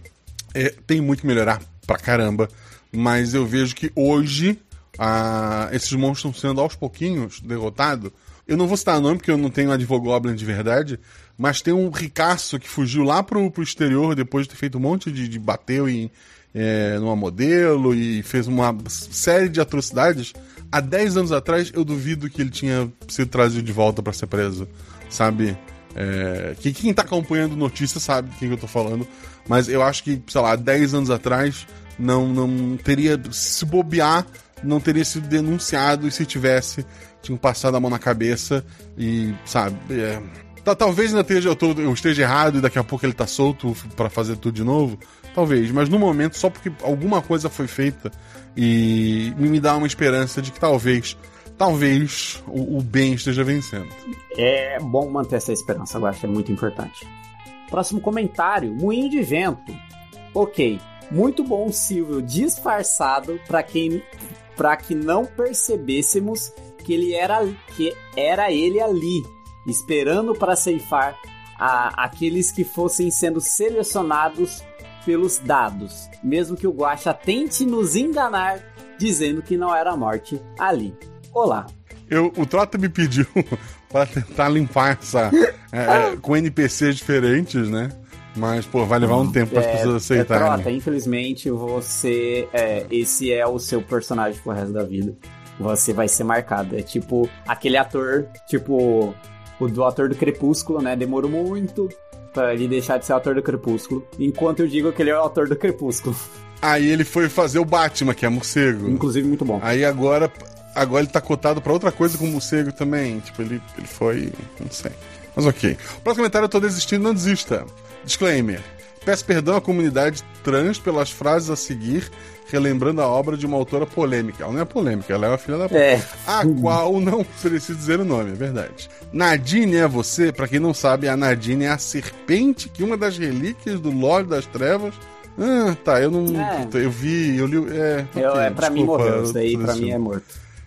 é, tem muito que melhorar pra caramba. Mas eu vejo que hoje ah, esses monstros estão sendo aos pouquinhos derrotados. Eu não vou citar nome porque eu não tenho Advogoblin de verdade, mas tem um ricaço que fugiu lá pro, pro exterior depois de ter feito um monte de, de bateu em é, numa modelo e fez uma série de atrocidades. Há 10 anos atrás, eu duvido que ele tinha sido trazido de volta para ser preso, sabe? É, que quem tá acompanhando notícia sabe de quem eu tô falando, mas eu acho que, sei lá, 10 anos atrás não, não teria, se bobear, não teria sido denunciado e se tivesse, tinham passado a mão na cabeça e, sabe, é, tá, talvez ainda esteja, eu, tô, eu esteja errado e daqui a pouco ele tá solto para fazer tudo de novo, talvez, mas no momento, só porque alguma coisa foi feita e me dá uma esperança de que talvez, talvez o, o bem esteja vencendo. É bom manter essa esperança, eu acho é muito importante. Próximo comentário: Moinho de Vento. Ok, muito bom, Silvio, disfarçado para quem para que não percebêssemos que ele era que era ele ali, esperando para ceifar a, aqueles que fossem sendo selecionados pelos dados, mesmo que o Guaxa tente nos enganar dizendo que não era a morte ali. Olá. Eu, o Trota me pediu para tentar limpar essa é, com NPCs diferentes, né? Mas, pô, vai levar um tempo para as É, pessoas é, aceitarem. Trota, infelizmente você. É, esse é o seu personagem pro resto da vida. Você vai ser marcado. É tipo aquele ator, tipo o do ator do Crepúsculo, né? Demorou muito pra ele deixar de ser o ator do Crepúsculo. Enquanto eu digo que ele é o ator do Crepúsculo. Aí ele foi fazer o Batman, que é morcego. Inclusive, muito bom. Aí agora, agora ele tá cotado pra outra coisa com o morcego também. Tipo, ele, ele foi. Não sei. Mas ok. Próximo comentário, eu tô desistindo, não desista. Disclaimer. Peço perdão à comunidade trans pelas frases a seguir, relembrando a obra de uma autora polêmica. Ela não é polêmica, ela é uma filha da puta. É. A qual não preciso dizer o nome, é verdade. Nadine é você, pra quem não sabe, a Nadine é a serpente que uma das relíquias do Lorde das Trevas. Ah, tá, eu não. É. Eu vi, eu li. É, Eu, é pra mim desculpa, morreu. Isso daí pra mim é morto.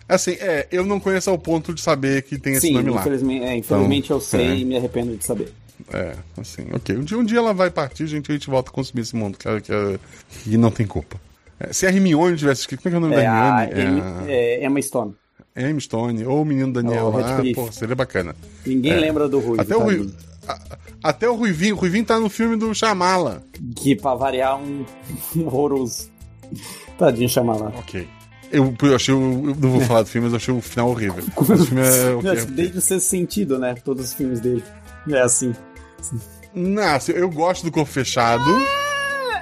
Assim, é, eu não conheço ao ponto de saber que tem esse Sim, nome lá. infelizmente, é, infelizmente Então, eu sei é. e me arrependo de saber. É, assim, ok. Um dia, um dia ela vai partir, gente, a gente volta a consumir esse mundo, que, que, que não tem culpa. É, se a Hermione tivesse escrito, como é que é o nome É da a Hermione? Em- é Emma Stone. É a Emma Stone, ou o menino Daniel Oh, lá, pô, seria bacana. Ninguém É. lembra do Ruivo. Até o, Rui, a- até o Ruivinho, o Ruivinho tá no filme do Chamala. Que pra variar um um horroroso. Tadinho, chama lá. Ok. Eu, eu achei, eu não vou falar do filme, mas eu achei o final horrível. O filme é ok, ok. Desde o sexto sentido, né? Todos os filmes dele. É assim. Não, eu gosto do Corpo Fechado.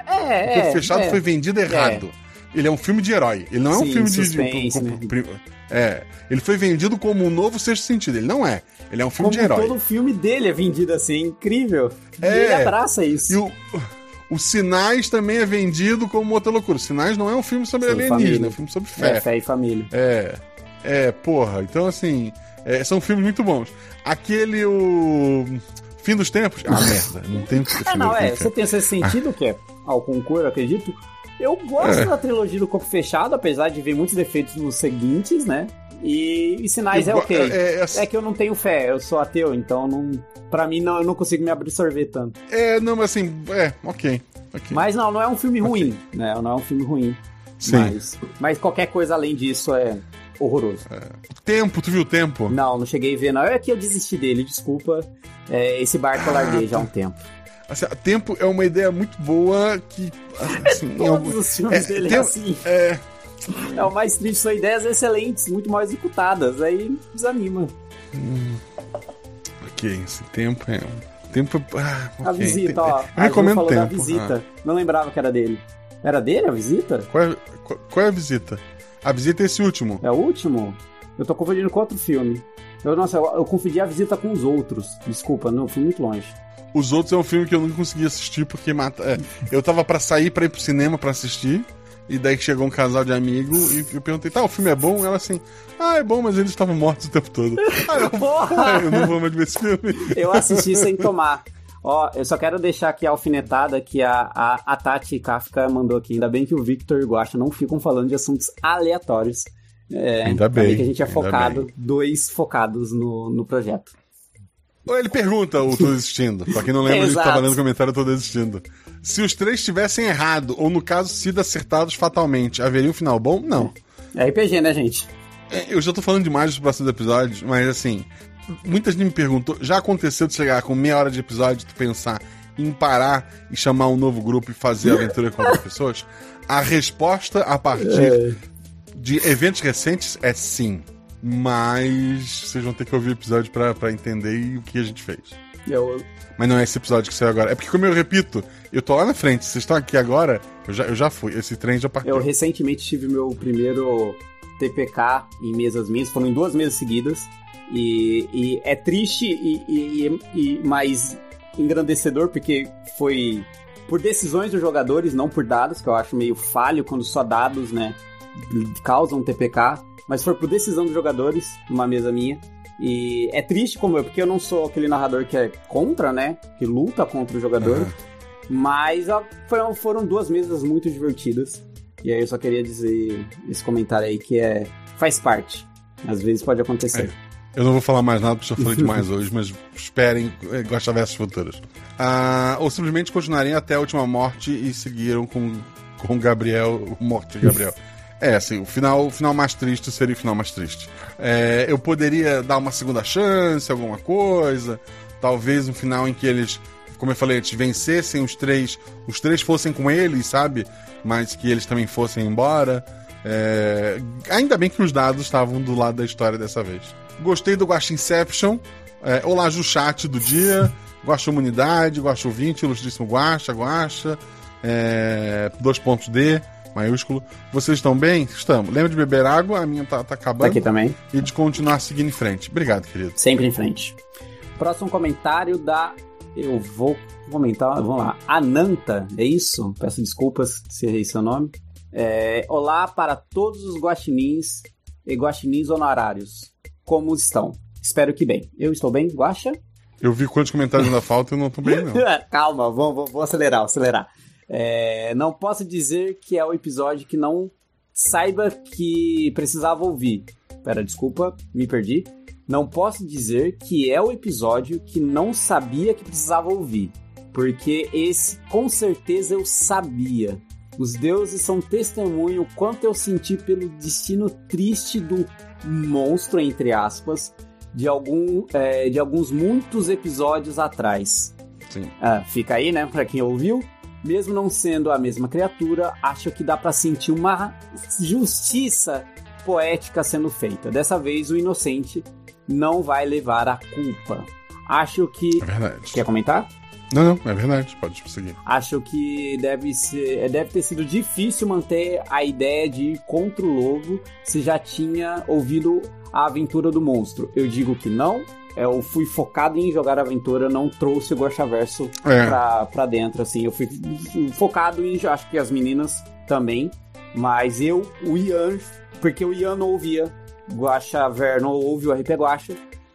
É, O Corpo Fechado é. foi vendido errado. Ele é um filme de herói. Ele não é um Sim, filme de. suspense, de- né? É. Ele foi vendido como um novo sexto sentido. Ele não é. Ele é um filme Como de herói. todo filme dele é vendido assim, é incrível. E É. ele abraça isso. E o. O Sinais também é vendido como outra loucura. O Sinais não é um filme sobre Sobre alienígena, família. é um filme sobre É, fé. fé e família. É. É, porra. Então, assim. é, são filmes muito bons. Aquele. O. Fim dos Tempos. Ah, merda. Não tem o que É, não, é. Você tem esse sentido que é ao concurso, acredito. Eu gosto É. da trilogia do Corpo Fechado, apesar de ver muitos defeitos nos seguintes, né? E, e sinais Eu é ok. é, é, É que eu não tenho fé, eu sou ateu, então não. Pra mim não, eu não consigo me absorver tanto. É, não, mas assim. É, ok. ok. Mas não, não é um filme ruim, né? Não é um filme ruim. Sim. Mas, mas qualquer coisa além disso é horroroso. Tempo, tu viu o tempo? Não, não cheguei a ver, não. É que eu desisti dele, desculpa. É, esse barco eu larguei já há um tempo. Assim, tempo é uma ideia muito boa que. Assim, em Todos algum- os filmes é, dele é assim. É, É o mais triste, são ideias excelentes, muito mal executadas. Aí desanima. ok, esse tempo é. Tempo. Ah, A ok. visita, ó. Eu a recomendo falou tempo. da visita. Ah. Não lembrava que era dele. Era dele a visita? Qual, é, qual, qual é a visita? A visita é esse último. É o último? Eu tô confundindo com outro filme. Eu, nossa, eu, eu confundi a visita com os outros. Desculpa, não, fui muito longe. Os outros é um filme que eu nunca consegui assistir porque mata. é, eu tava pra sair pra ir pro cinema pra assistir. E daí chegou um casal de amigo e eu perguntei, tá, o filme é bom? Ela assim, ah, é bom, mas eles estavam mortos o tempo todo. Ah, eu, Porra! eu não vou mais ver esse filme. Eu assisti sem tomar. Ó, eu só quero deixar aqui a alfinetada que a, a, a Tati Kafka mandou aqui. Ainda bem que o Victor e o Guaxa não ficam falando de assuntos aleatórios. É, Ainda bem, que a gente é focado, bem. dois focados no, no projeto. Ele pergunta o Tô Desistindo. Pra quem não lembra, ele tava lendo o comentário Tô Desistindo. Se os três tivessem errado, ou no caso, sido acertados fatalmente, haveria um final bom? Não. É RPG, né, gente? É, Eu já tô falando demais dos próximos episódios, mas assim, muita gente me perguntou, já aconteceu de chegar com meia hora de episódio, tu pensar em parar e chamar um novo grupo e fazer aventura com outras pessoas? A resposta a partir de eventos recentes é sim. Mas vocês vão ter que ouvir o episódio pra, pra entender o que a gente fez. Eu, Mas não é esse episódio que saiu agora. É porque, como eu repito, eu tô lá na frente. Vocês estão aqui agora, eu já, eu já fui. Esse trem já partiu. eu recentemente tive meu primeiro TPK em mesas minhas, foram em duas mesas seguidas. E, e é triste e, e- e mais engrandecedor, porque foi por decisões dos jogadores, não por dados, que eu acho meio falho quando só dados, né, causam TPK. Mas foi por decisão dos jogadores, numa mesa minha. E é triste como eu, porque eu não sou aquele narrador que é contra, né? Que luta contra o jogador. Aham. Mas foram, foram duas mesas muito divertidas. E aí eu só queria dizer esse comentário aí que é. faz parte. Às vezes pode acontecer. Eu não vou falar mais nada porque já falei demais hoje, mas esperem eh, Gosta Versos futuros. Ah, ou simplesmente continuarem até a última morte e seguiram com, com Gabriel, morte de Gabriel. É, assim, o final, o final mais triste seria o final mais triste. É, eu poderia dar uma segunda chance, alguma coisa. Talvez um final em que eles, como eu falei antes, vencessem os três, os três fossem com eles, sabe? Mas que eles também fossem embora. É, ainda bem que os dados estavam do lado da história dessa vez. Gostei do Guaxa Inception. É, olá, Juchat do dia. Guaxa Humanidade, Guaxa Ouvinte, Ilustríssimo Guaxa, Guaxa. É, dois pontos D, maiúsculo. Vocês estão bem? Estamos. Lembra de beber água? A minha tá, tá Tá acabando. aqui também. E de continuar seguindo em frente. Obrigado, querido. Sempre em frente. Próximo comentário da. Eu vou comentar, vamos lá. Ananta, é isso? Peço desculpas se errei seu nome. É, Olá para todos os guaxinins e guaxinins honorários. Como estão? Espero que bem. Eu estou bem, Guaxa? Eu vi quantos comentários ainda faltam e eu não tô bem, não. Calma, vou, vou, vou acelerar, vou acelerar. É, não posso dizer que é o episódio que não saiba que precisava ouvir. Pera, desculpa, me perdi. Não posso dizer que é o episódio que não sabia que precisava ouvir. Porque esse, com certeza, eu sabia. Os deuses são testemunho quanto eu senti pelo destino triste do monstro, entre aspas, de, algum, é, de alguns muitos episódios atrás. Sim. Ah, fica aí, né, pra quem ouviu. Mesmo não sendo a mesma criatura, acho que dá pra sentir uma justiça poética sendo feita. Dessa vez, o inocente não vai levar a culpa. Acho que. É verdade. Quer comentar? Não, não, é verdade. Pode prosseguir. Acho que deve ser, deve ter sido difícil manter a ideia de ir contra o lobo se já tinha ouvido a aventura do monstro. Eu digo que não. Eu fui focado em jogar aventura, não trouxe o Guaxaverso É. pra, pra dentro, assim. Eu fui focado em. Acho que as meninas também. Mas eu, o Ian, porque o Ian não ouvia Guaxaver, não ouve o RP Guaxa.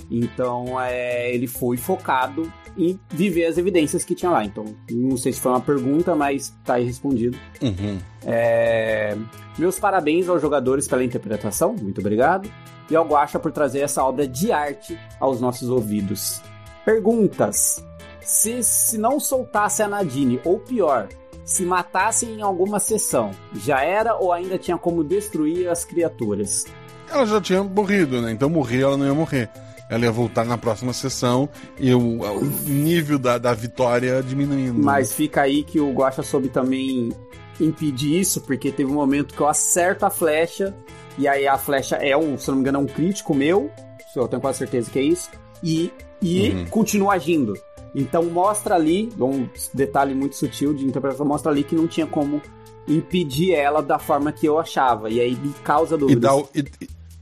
Então é, ele foi focado em viver as evidências que tinha lá. Então, não sei se foi uma pergunta, mas tá aí respondido. Uhum. É, Meus parabéns aos jogadores pela interpretação, muito obrigado. E ao Guaxa por trazer essa obra de arte aos nossos ouvidos. Perguntas. Se, se não soltasse a Nadine, ou pior, se matassem em alguma sessão, já era ou ainda tinha como destruir as criaturas? Ela já tinha morrido, né? Então morrer, ela não ia morrer. Ela ia voltar na próxima sessão e o, o nível da, da vitória diminuindo. Mas fica aí que o Guaxa soube também impedir isso, porque teve um momento que eu acerto a flecha, e aí a flecha é um, se não me engano, é um crítico meu, eu tenho quase certeza que é isso, e, e Uhum. continua agindo. Então mostra ali, um detalhe muito sutil de interpretação, mostra ali que não tinha como impedir ela da forma que eu achava, e aí me causa E, dúvidas. dá o- e,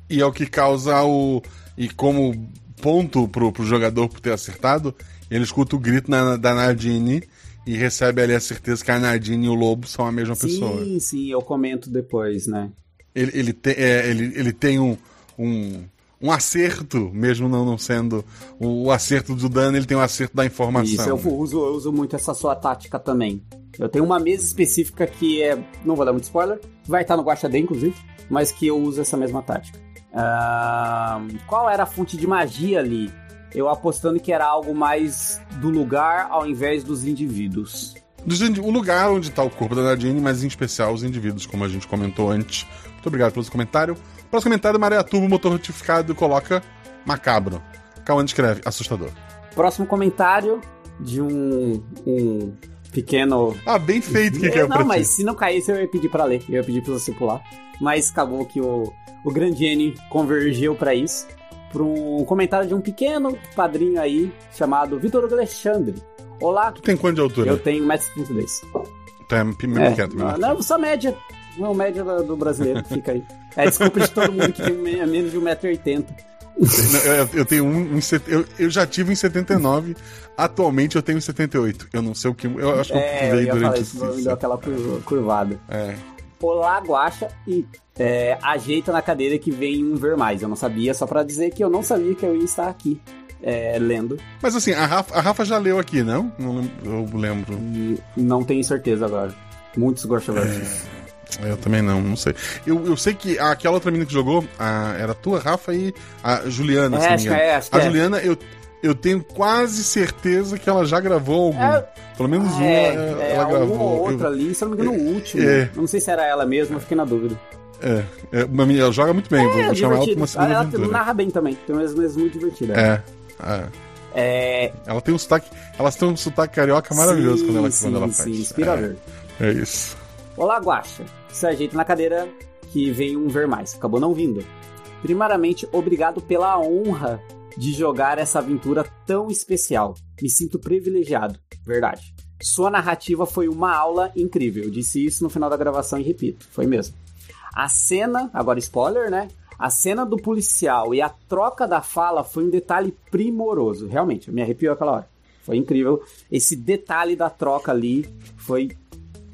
e é o que causa o. E como ponto pro, pro jogador por ter acertado, ele escuta o grito na- da Nadine e recebe ali a certeza que a Nadine e o lobo são a mesma pessoa. Sim, sim, eu comento depois, né? Ele, ele, te- é, ele, ele tem um, um, um acerto, mesmo não, não sendo o, o acerto do dano, ele tem um acerto da informação. Isso, eu uso, eu uso muito essa sua tática também. Eu tenho uma mesa específica que é. Não vou dar muito spoiler, vai estar no Guaxa D, inclusive, mas que eu uso essa mesma tática. Ah, qual era a fonte de magia ali? eu apostando que era algo mais do lugar ao invés dos indivíduos. O lugar onde tá o corpo da Nadine, mas em especial os indivíduos, como a gente comentou antes. Muito obrigado pelo seu comentário. Próximo comentário, Maria Turbo, motor retificado, coloca macabro. Cauã escreve, assustador. Próximo comentário de um, um pequeno. Ah, bem feito que É, caiu não, mas ti. se não caísse eu ia pedir pra ler, eu ia pedir pra você pular. Mas acabou que o, o Grandiene convergeu pra isso. Pra um comentário de um pequeno padrinho aí chamado Vitor Alexandre. Olá, Tu tem quanto de altura? eu tenho 1,32m. Tu é menos É, quieto, menor. não, só média. Não, média do brasileiro, fica aí. É desculpa de todo mundo que tem me- menos de 1,80m. Não, eu, eu tenho um, um eu, eu já tive em 79, atualmente eu tenho em 78. Eu não sei o que. Eu acho que É, eu falar durante isso, esse. deu aquela curva- curvada. É. Olá, Guaxa, e é, ajeita na cadeira que vem um ver mais. Eu não sabia, só pra dizer que eu não sabia que eu ia estar aqui é, lendo. Mas assim, a Rafa, a Rafa já leu aqui, não? Não eu lembro. E não tenho certeza agora. Muitos Guaxaversos. Eu também não, não sei. Eu, eu sei que aquela outra menina que jogou a- era a tua, Rafa, e a Juliana, É, acho é, acho a é. Juliana, eu, eu tenho quase certeza que ela já gravou algum. É. Pelo menos Ah, uma é, ela, é, ela gravou. ou outra ali, se eu não me engano, o último. É. Não sei se era ela mesma, eu fiquei na dúvida. É, é, uma menina, ela joga muito bem, vou, É, vou chamar ela pra uma segunda ela aventura. narra bem também, tem umas vezes muito divertida. É, é. É, Ela tem um sotaque. Ela tem um sotaque carioca maravilhoso sim, quando ela, sim, quando ela sim, faz. inspira a é, ver. é isso. Olá, Guaxa. Se ajeita na cadeira que vem um ver mais. Acabou não vindo. Primeiramente, obrigado pela honra de jogar essa aventura tão especial. Me sinto privilegiado, verdade. Sua narrativa foi uma aula incrível. Eu disse isso no final da gravação e repito, foi mesmo. A cena, agora spoiler, né? A cena do policial e a troca da fala foi um detalhe primoroso. Realmente, me arrepiou aquela hora. Foi incrível. Esse detalhe da troca ali foi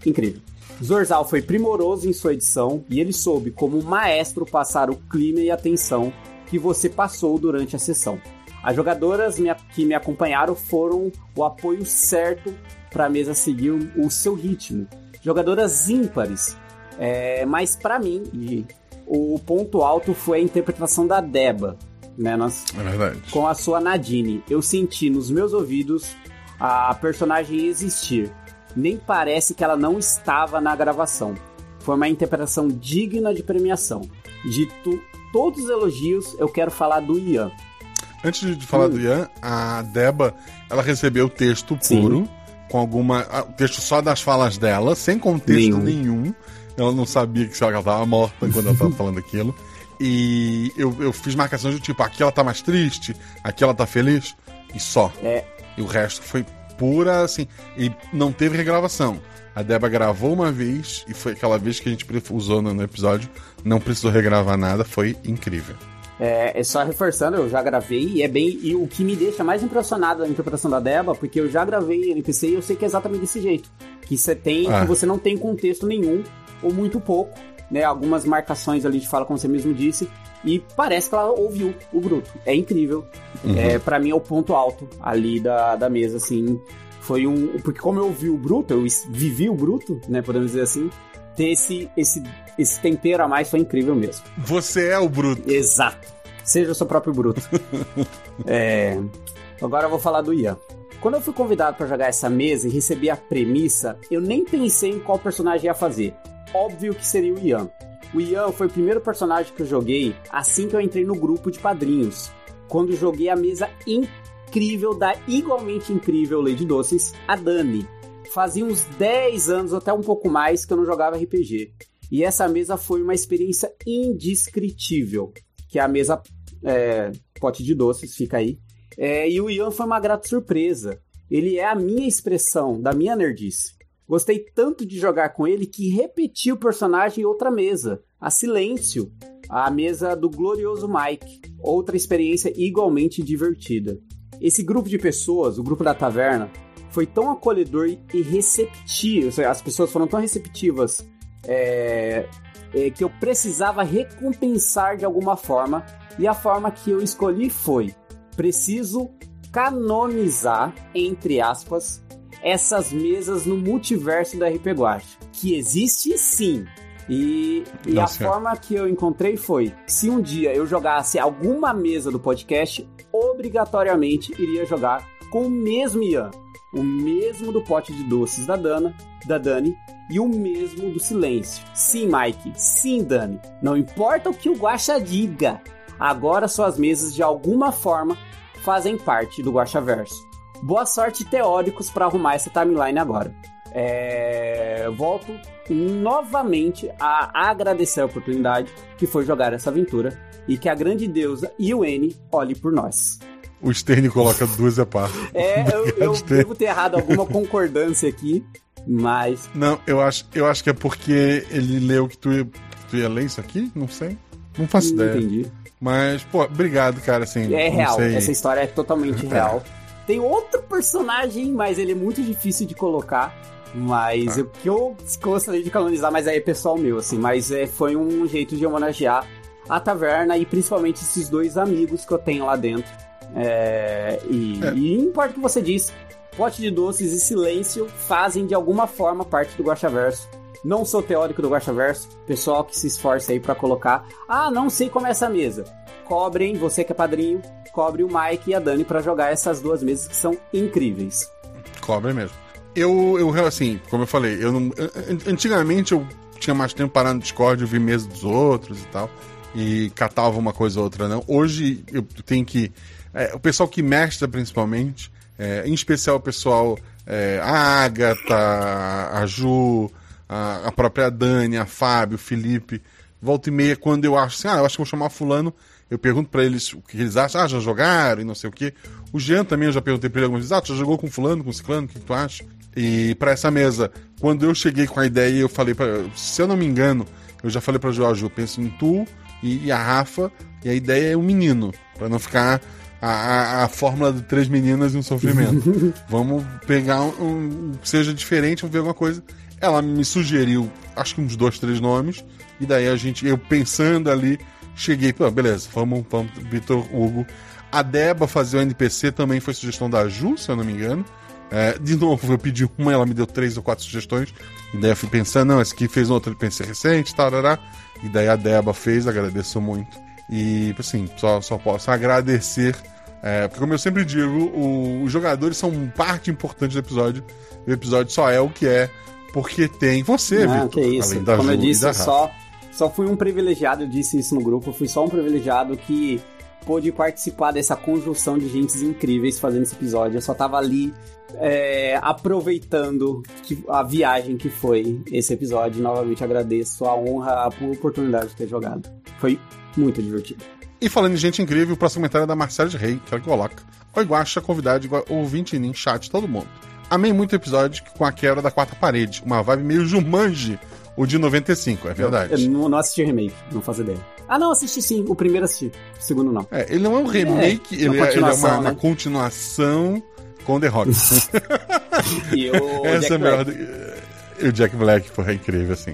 incrível. Zorzal foi primoroso em sua edição e ele soube, como maestro, passar o clima e a tensão que você passou durante a sessão. As jogadoras que me acompanharam foram o apoio certo para a mesa seguir o, o seu ritmo. Jogadoras ímpares, é, mas para mim, e o ponto alto foi a interpretação da Deba. Né? Nós É verdade. com a sua Nadine. Eu senti nos meus ouvidos a personagem existir. Nem parece que ela não estava na gravação. Foi uma interpretação digna de premiação. Dito todos os elogios, eu quero falar do Ian. Antes de falar Hum. do Ian, a Deba, ela recebeu o texto Sim. puro, com alguma. ah, O texto só das falas dela, sem contexto Nenhum. nenhum. Ela não sabia que ela tava morta quando ela tava falando aquilo. E eu, eu fiz marcações do tipo, aqui ela tá mais triste, aqui ela tá feliz, e só. É. E o resto foi pura, assim. E não teve regravação. A Deba gravou uma vez, e foi aquela vez que a gente usou no no episódio, não precisou regravar nada, foi incrível. É, é só reforçando, eu já gravei e é bem. E o que me deixa mais impressionado é a interpretação da Deba, porque eu já gravei NPC e eu sei que é exatamente desse jeito. Que você tem, Ah. que você não tem contexto nenhum, ou muito pouco, né? Algumas marcações ali de fala, como você mesmo disse, e parece que ela ouviu o Bruto. É incrível. É, para mim é o ponto alto ali da, da mesa, assim. Foi um. Porque como eu ouvi o Bruto, eu vivi o Bruto, né? Podemos dizer assim. Ter esse, esse, esse tempero a mais foi incrível mesmo. Você é o Bruto. Exato. Seja o seu próprio bruto. É, Agora eu vou falar do Ian. Quando eu fui convidado para jogar essa mesa e recebi a premissa, eu nem pensei em qual personagem ia fazer. Óbvio que seria o Ian. O Ian foi o primeiro personagem que eu joguei assim que eu entrei no grupo de padrinhos. Quando joguei a mesa incrível da igualmente incrível Lady Doces, a Dani. Fazia uns 10 anos, até um pouco mais, que eu não jogava RPG. E essa mesa foi uma experiência indescritível. Que é a mesa é, pote de doces, fica aí. É, e o Ian foi uma grata surpresa. Ele é a minha expressão, da minha nerdice. Gostei tanto de jogar com ele que repeti o personagem em outra mesa, a Silêncio, a mesa do glorioso Mike. Outra experiência igualmente divertida. Esse grupo de pessoas, o grupo da taverna, foi tão acolhedor e receptivo. As pessoas foram tão receptivas é, é, que eu precisava recompensar de alguma forma. E a forma que eu escolhi foi: preciso canonizar, entre aspas, essas mesas no multiverso da RP Guacha. Que existe sim. E, e a forma que eu encontrei foi: se um dia eu jogasse alguma mesa do podcast, obrigatoriamente iria jogar com o mesmo Ian, o mesmo do pote de doces da Dana, da Dani e o mesmo do silêncio. Sim, Mike, sim, Dani. Não importa o que o Guaxa diga, agora suas mesas de alguma forma fazem parte do Guaxaverso. Boa sorte, teóricos, para arrumar essa timeline agora. É... Volto novamente a agradecer a oportunidade que foi jogar essa aventura e que a grande deusa Iuene olhe por nós. O Stern coloca duas a par. É, eu, eu devo ter errado alguma concordância aqui, mas. Não, eu acho, eu acho que é porque ele leu que tu ia, tu ia ler isso aqui? Não sei. Não faço não ideia. Entendi. Mas, pô, obrigado, cara. Assim, É real, sei. essa história é totalmente real. Tem outro personagem, mas ele é muito difícil de colocar. Mas Ah. o que eu gostaria de canonizar, mas aí é pessoal meu, assim. Mas é, foi um jeito de homenagear a taverna e principalmente esses dois amigos que eu tenho lá dentro. É, e, É. e importa o que você diz, Pote de Doces e Silêncio fazem de alguma forma parte do Guaxaverso. Não sou teórico do Guaxaverso, pessoal que se esforça aí pra colocar. Ah, não sei como é essa mesa. Cobrem, você que é padrinho, cobre o Mike e a Dani pra jogar essas duas mesas que são incríveis. Cobra mesmo. Eu, eu, assim, como eu falei, eu não. an- Antigamente eu tinha mais tempo parado no Discord, eu vi mesa dos outros e tal. E catava uma coisa ou outra, não. Hoje eu tenho que. é, o pessoal que mestra, principalmente, é, em especial o pessoal. é, a Agatha, a Ju, a, a própria Dani, a Fábio, o Felipe. Volta e meia, quando eu acho assim, ah, eu acho que vou chamar fulano, eu pergunto pra eles o que eles acham, ah, já jogaram e não sei o quê. O Jean também, eu já perguntei pra ele algumas vezes, ah, tu já jogou com fulano, com ciclano, o que, que tu acha? E pra essa mesa, quando eu cheguei com a ideia, eu falei pra. Se eu não me engano, eu já falei pra João, eu penso em tu e, e a Rafa, e a ideia é o menino, pra não ficar a, a, a fórmula de três meninas e um sofrimento. vamos pegar um, um que seja diferente, vamos ver alguma coisa. Ela me sugeriu, acho que uns dois, três nomes, e daí a gente, eu pensando ali, cheguei, pô, beleza, vamos, vamos, Vitor Hugo. A Deba fazer o NPC também foi sugestão da Ju, se eu não me engano. É, de novo, eu pedi uma, ela me deu três ou quatro sugestões. E daí eu fui pensando, não, esse aqui fez um outro NPC recente, tarará. E daí a Deba fez, agradeço muito. E, assim, só, só posso agradecer. é, porque, como eu sempre digo, o- os jogadores são parte importante do episódio. O episódio só é o que é porque tem você, Não, Vitor. que isso. além da Como eu Ju disse, eu Rafa. só, só fui um privilegiado, eu disse isso no grupo, fui só um privilegiado que pôde participar dessa conjunção de gentes incríveis fazendo esse episódio. Eu só tava ali é, aproveitando que- a viagem que foi esse episódio. Novamente agradeço a honra, a oportunidade de ter jogado. Foi muito divertido. E falando em gente incrível, o próximo comentário é da Marcela de Rei, que ela coloca. Oi, Guaxa, convidado, ouvinte em chat, todo mundo. Amei muito o episódio com a quebra da quarta parede. Uma vibe meio Jumanji, o de 95, é verdade. Eu não, não assisti remake, não faço ideia. Ah, não, assisti sim. O primeiro assisti, o segundo não. É, ele não é um remake, É, ele, é, ele é uma, continuação, uma né? continuação com The Rock. E o Essa Jack é a melhor. Black. E o Jack Black, porra, é incrível, assim.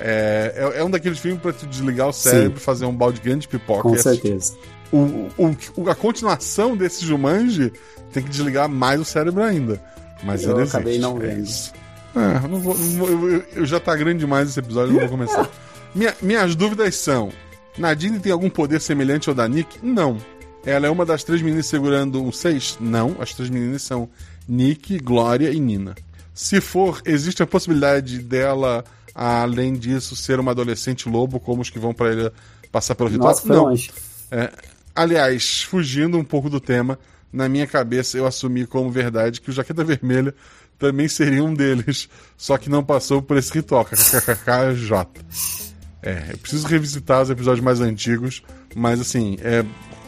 É, é, é um daqueles filmes pra tu desligar o cérebro, fazer um balde grande de pipoca Com certeza. o, o, o- a continuação desse Jumanji tem que desligar mais o cérebro ainda. Mas Eu ele acabei existe, não é vendo. isso. É, eu não vou- não vou- eu, eu- já tá grande demais esse episódio, não vou começar. Minha- minhas dúvidas são: Nadine tem algum poder semelhante ao da Nick? Não. Ela é uma das três meninas segurando um seis? Não. As três meninas são Nick, Glória e Nina. Se for, existe a possibilidade dela, além disso, ser uma adolescente lobo, como os que vão pra ele passar pelo ritual? Nossa, não. É, aliás, fugindo um pouco do tema, na minha cabeça eu assumi como verdade que o Jaqueta Vermelha também seria um deles, só que não passou por esse ritual. KKKKJ. É, eu preciso revisitar os episódios mais antigos, mas assim, é,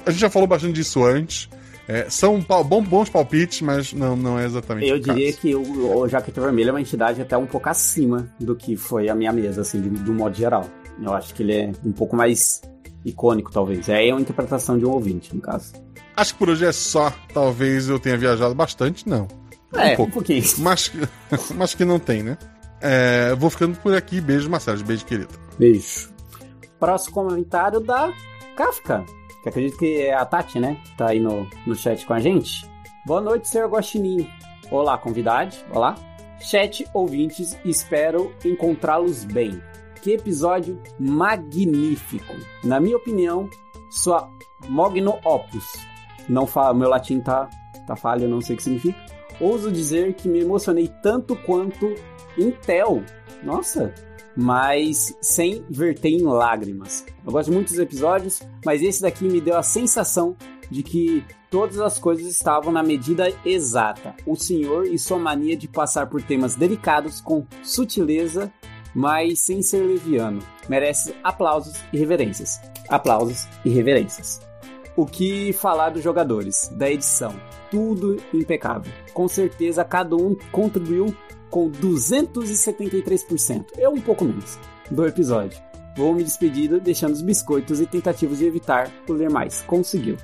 a gente já falou bastante disso antes. É, são bom- bons palpites, mas não, não é exatamente Eu diria que o, o Jaqueta Vermelha é uma entidade até um pouco acima do que foi a minha mesa, assim, do, do modo geral. Eu acho que ele é um pouco mais icônico, talvez. É uma interpretação de um ouvinte, no caso. Acho que por hoje é só. Talvez eu tenha viajado bastante, não. É, um pouco. pouquinho. Mas, mas que não tem, né? É, vou ficando por aqui. Beijo, Marcelo. Beijo, querido. Beijo. Próximo comentário da Kafka. Que acredito que é a Tati, né? Tá aí no, no chat com a gente. Boa noite, senhor Guaxinim. Olá, convidade. Olá. Chat, ouvintes, espero encontrá-los bem. Que episódio magnífico. Na minha opinião, sua Mogno Opus. Não fa... meu latim tá, tá falho, eu não sei o que significa. Ouso dizer que me emocionei tanto quanto Intel. Nossa, mas sem verter em lágrimas. Eu gosto muito dos episódios, mas esse daqui me deu a sensação de que todas as coisas estavam na medida exata. O senhor e sua mania de passar por temas delicados com sutileza, mas sem ser leviano, merece aplausos e reverências. Aplausos e reverências. O que falar dos jogadores, da edição, tudo impecável. Com certeza cada um contribuiu com 273%, eu um pouco menos, do episódio. Vou me despedindo deixando os biscoitos e tentativas de evitar o ler mais. Conseguiu.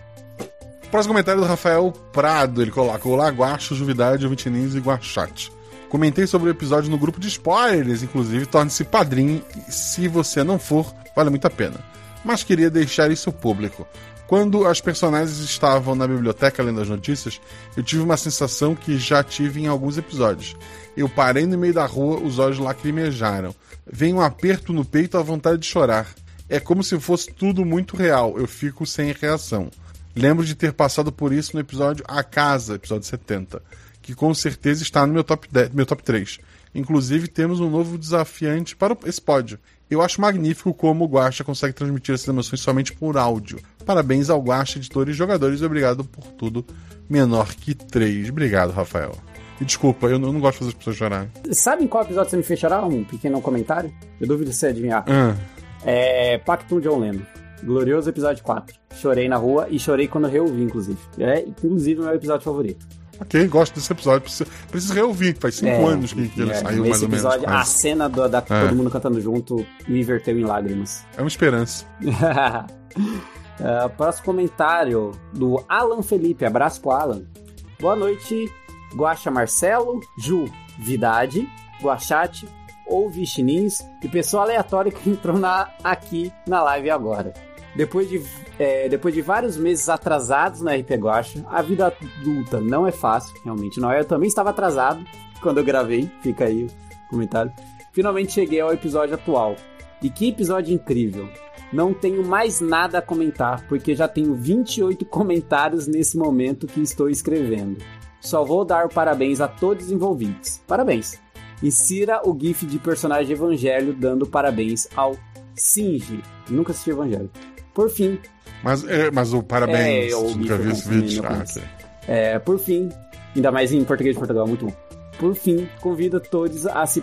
Próximo comentário do Rafael Prado. Ele coloca: Olá, Guacho, Juvidade, Vitinins e Guachate. Comentei sobre o episódio no grupo de spoilers, inclusive, torne-se padrinho. Se você não for, vale muito a pena. Mas queria deixar isso público. Quando as personagens estavam na biblioteca lendo as notícias, eu tive uma sensação que já tive em alguns episódios. Eu parei no meio da rua, os olhos lacrimejaram. Vem um aperto no peito, a vontade de chorar. É como se fosse tudo muito real, eu fico sem reação. Lembro de ter passado por isso no episódio A Casa, episódio 70, que com certeza está no meu top, 10, meu top 3. Inclusive, temos um novo desafiante para esse pódio. Eu acho magnífico como o Guacha consegue transmitir essas emoções somente por áudio. Parabéns ao Guacha, editores e jogadores, e obrigado por tudo. Menor que 3. Obrigado, Rafael. E desculpa, eu não, eu não gosto de fazer as pessoas chorarem. Sabe em qual episódio você me fez chorar? Um pequeno comentário? Eu duvido se você adivinhar. Ah, É Pactum John Lennon. Glorioso episódio 4. Chorei na rua e chorei quando eu reouvi, inclusive. É, inclusive, meu episódio favorito. ok, gosto desse episódio. Preciso, preciso reouvir. Faz 5 É, anos que, que ele é, saiu, mais ou menos. episódio, a quase. cena do, da É. todo mundo cantando junto me inverteu em lágrimas. É uma esperança. Uh, próximo comentário do Alan Felipe. Abraço pro Alan. Boa noite, Guaxa Marcelo, Ju Vidade, Guachate ou Vichinins e pessoa aleatória que entrou na, aqui na live agora. Depois de, é, depois de vários meses atrasados na RP Guacha, a vida adulta não é fácil, realmente não é. Eu também estava atrasado quando eu gravei, fica aí o comentário. Finalmente cheguei ao episódio atual. E que episódio incrível! Não tenho mais nada a comentar, porque já tenho 28 comentários nesse momento que estou escrevendo. Só vou dar parabéns a todos os envolvidos. Parabéns! Insira o GIF de personagem Evangelho dando parabéns ao Singe. Nunca assisti Evangelho. Por fim, Mas, é, mas o parabéns. É, eu nunca vi esse vídeo. Ah, conheço. ok. É, por fim, ainda mais em português de Portugal, muito bom. Por fim, convido todos a se,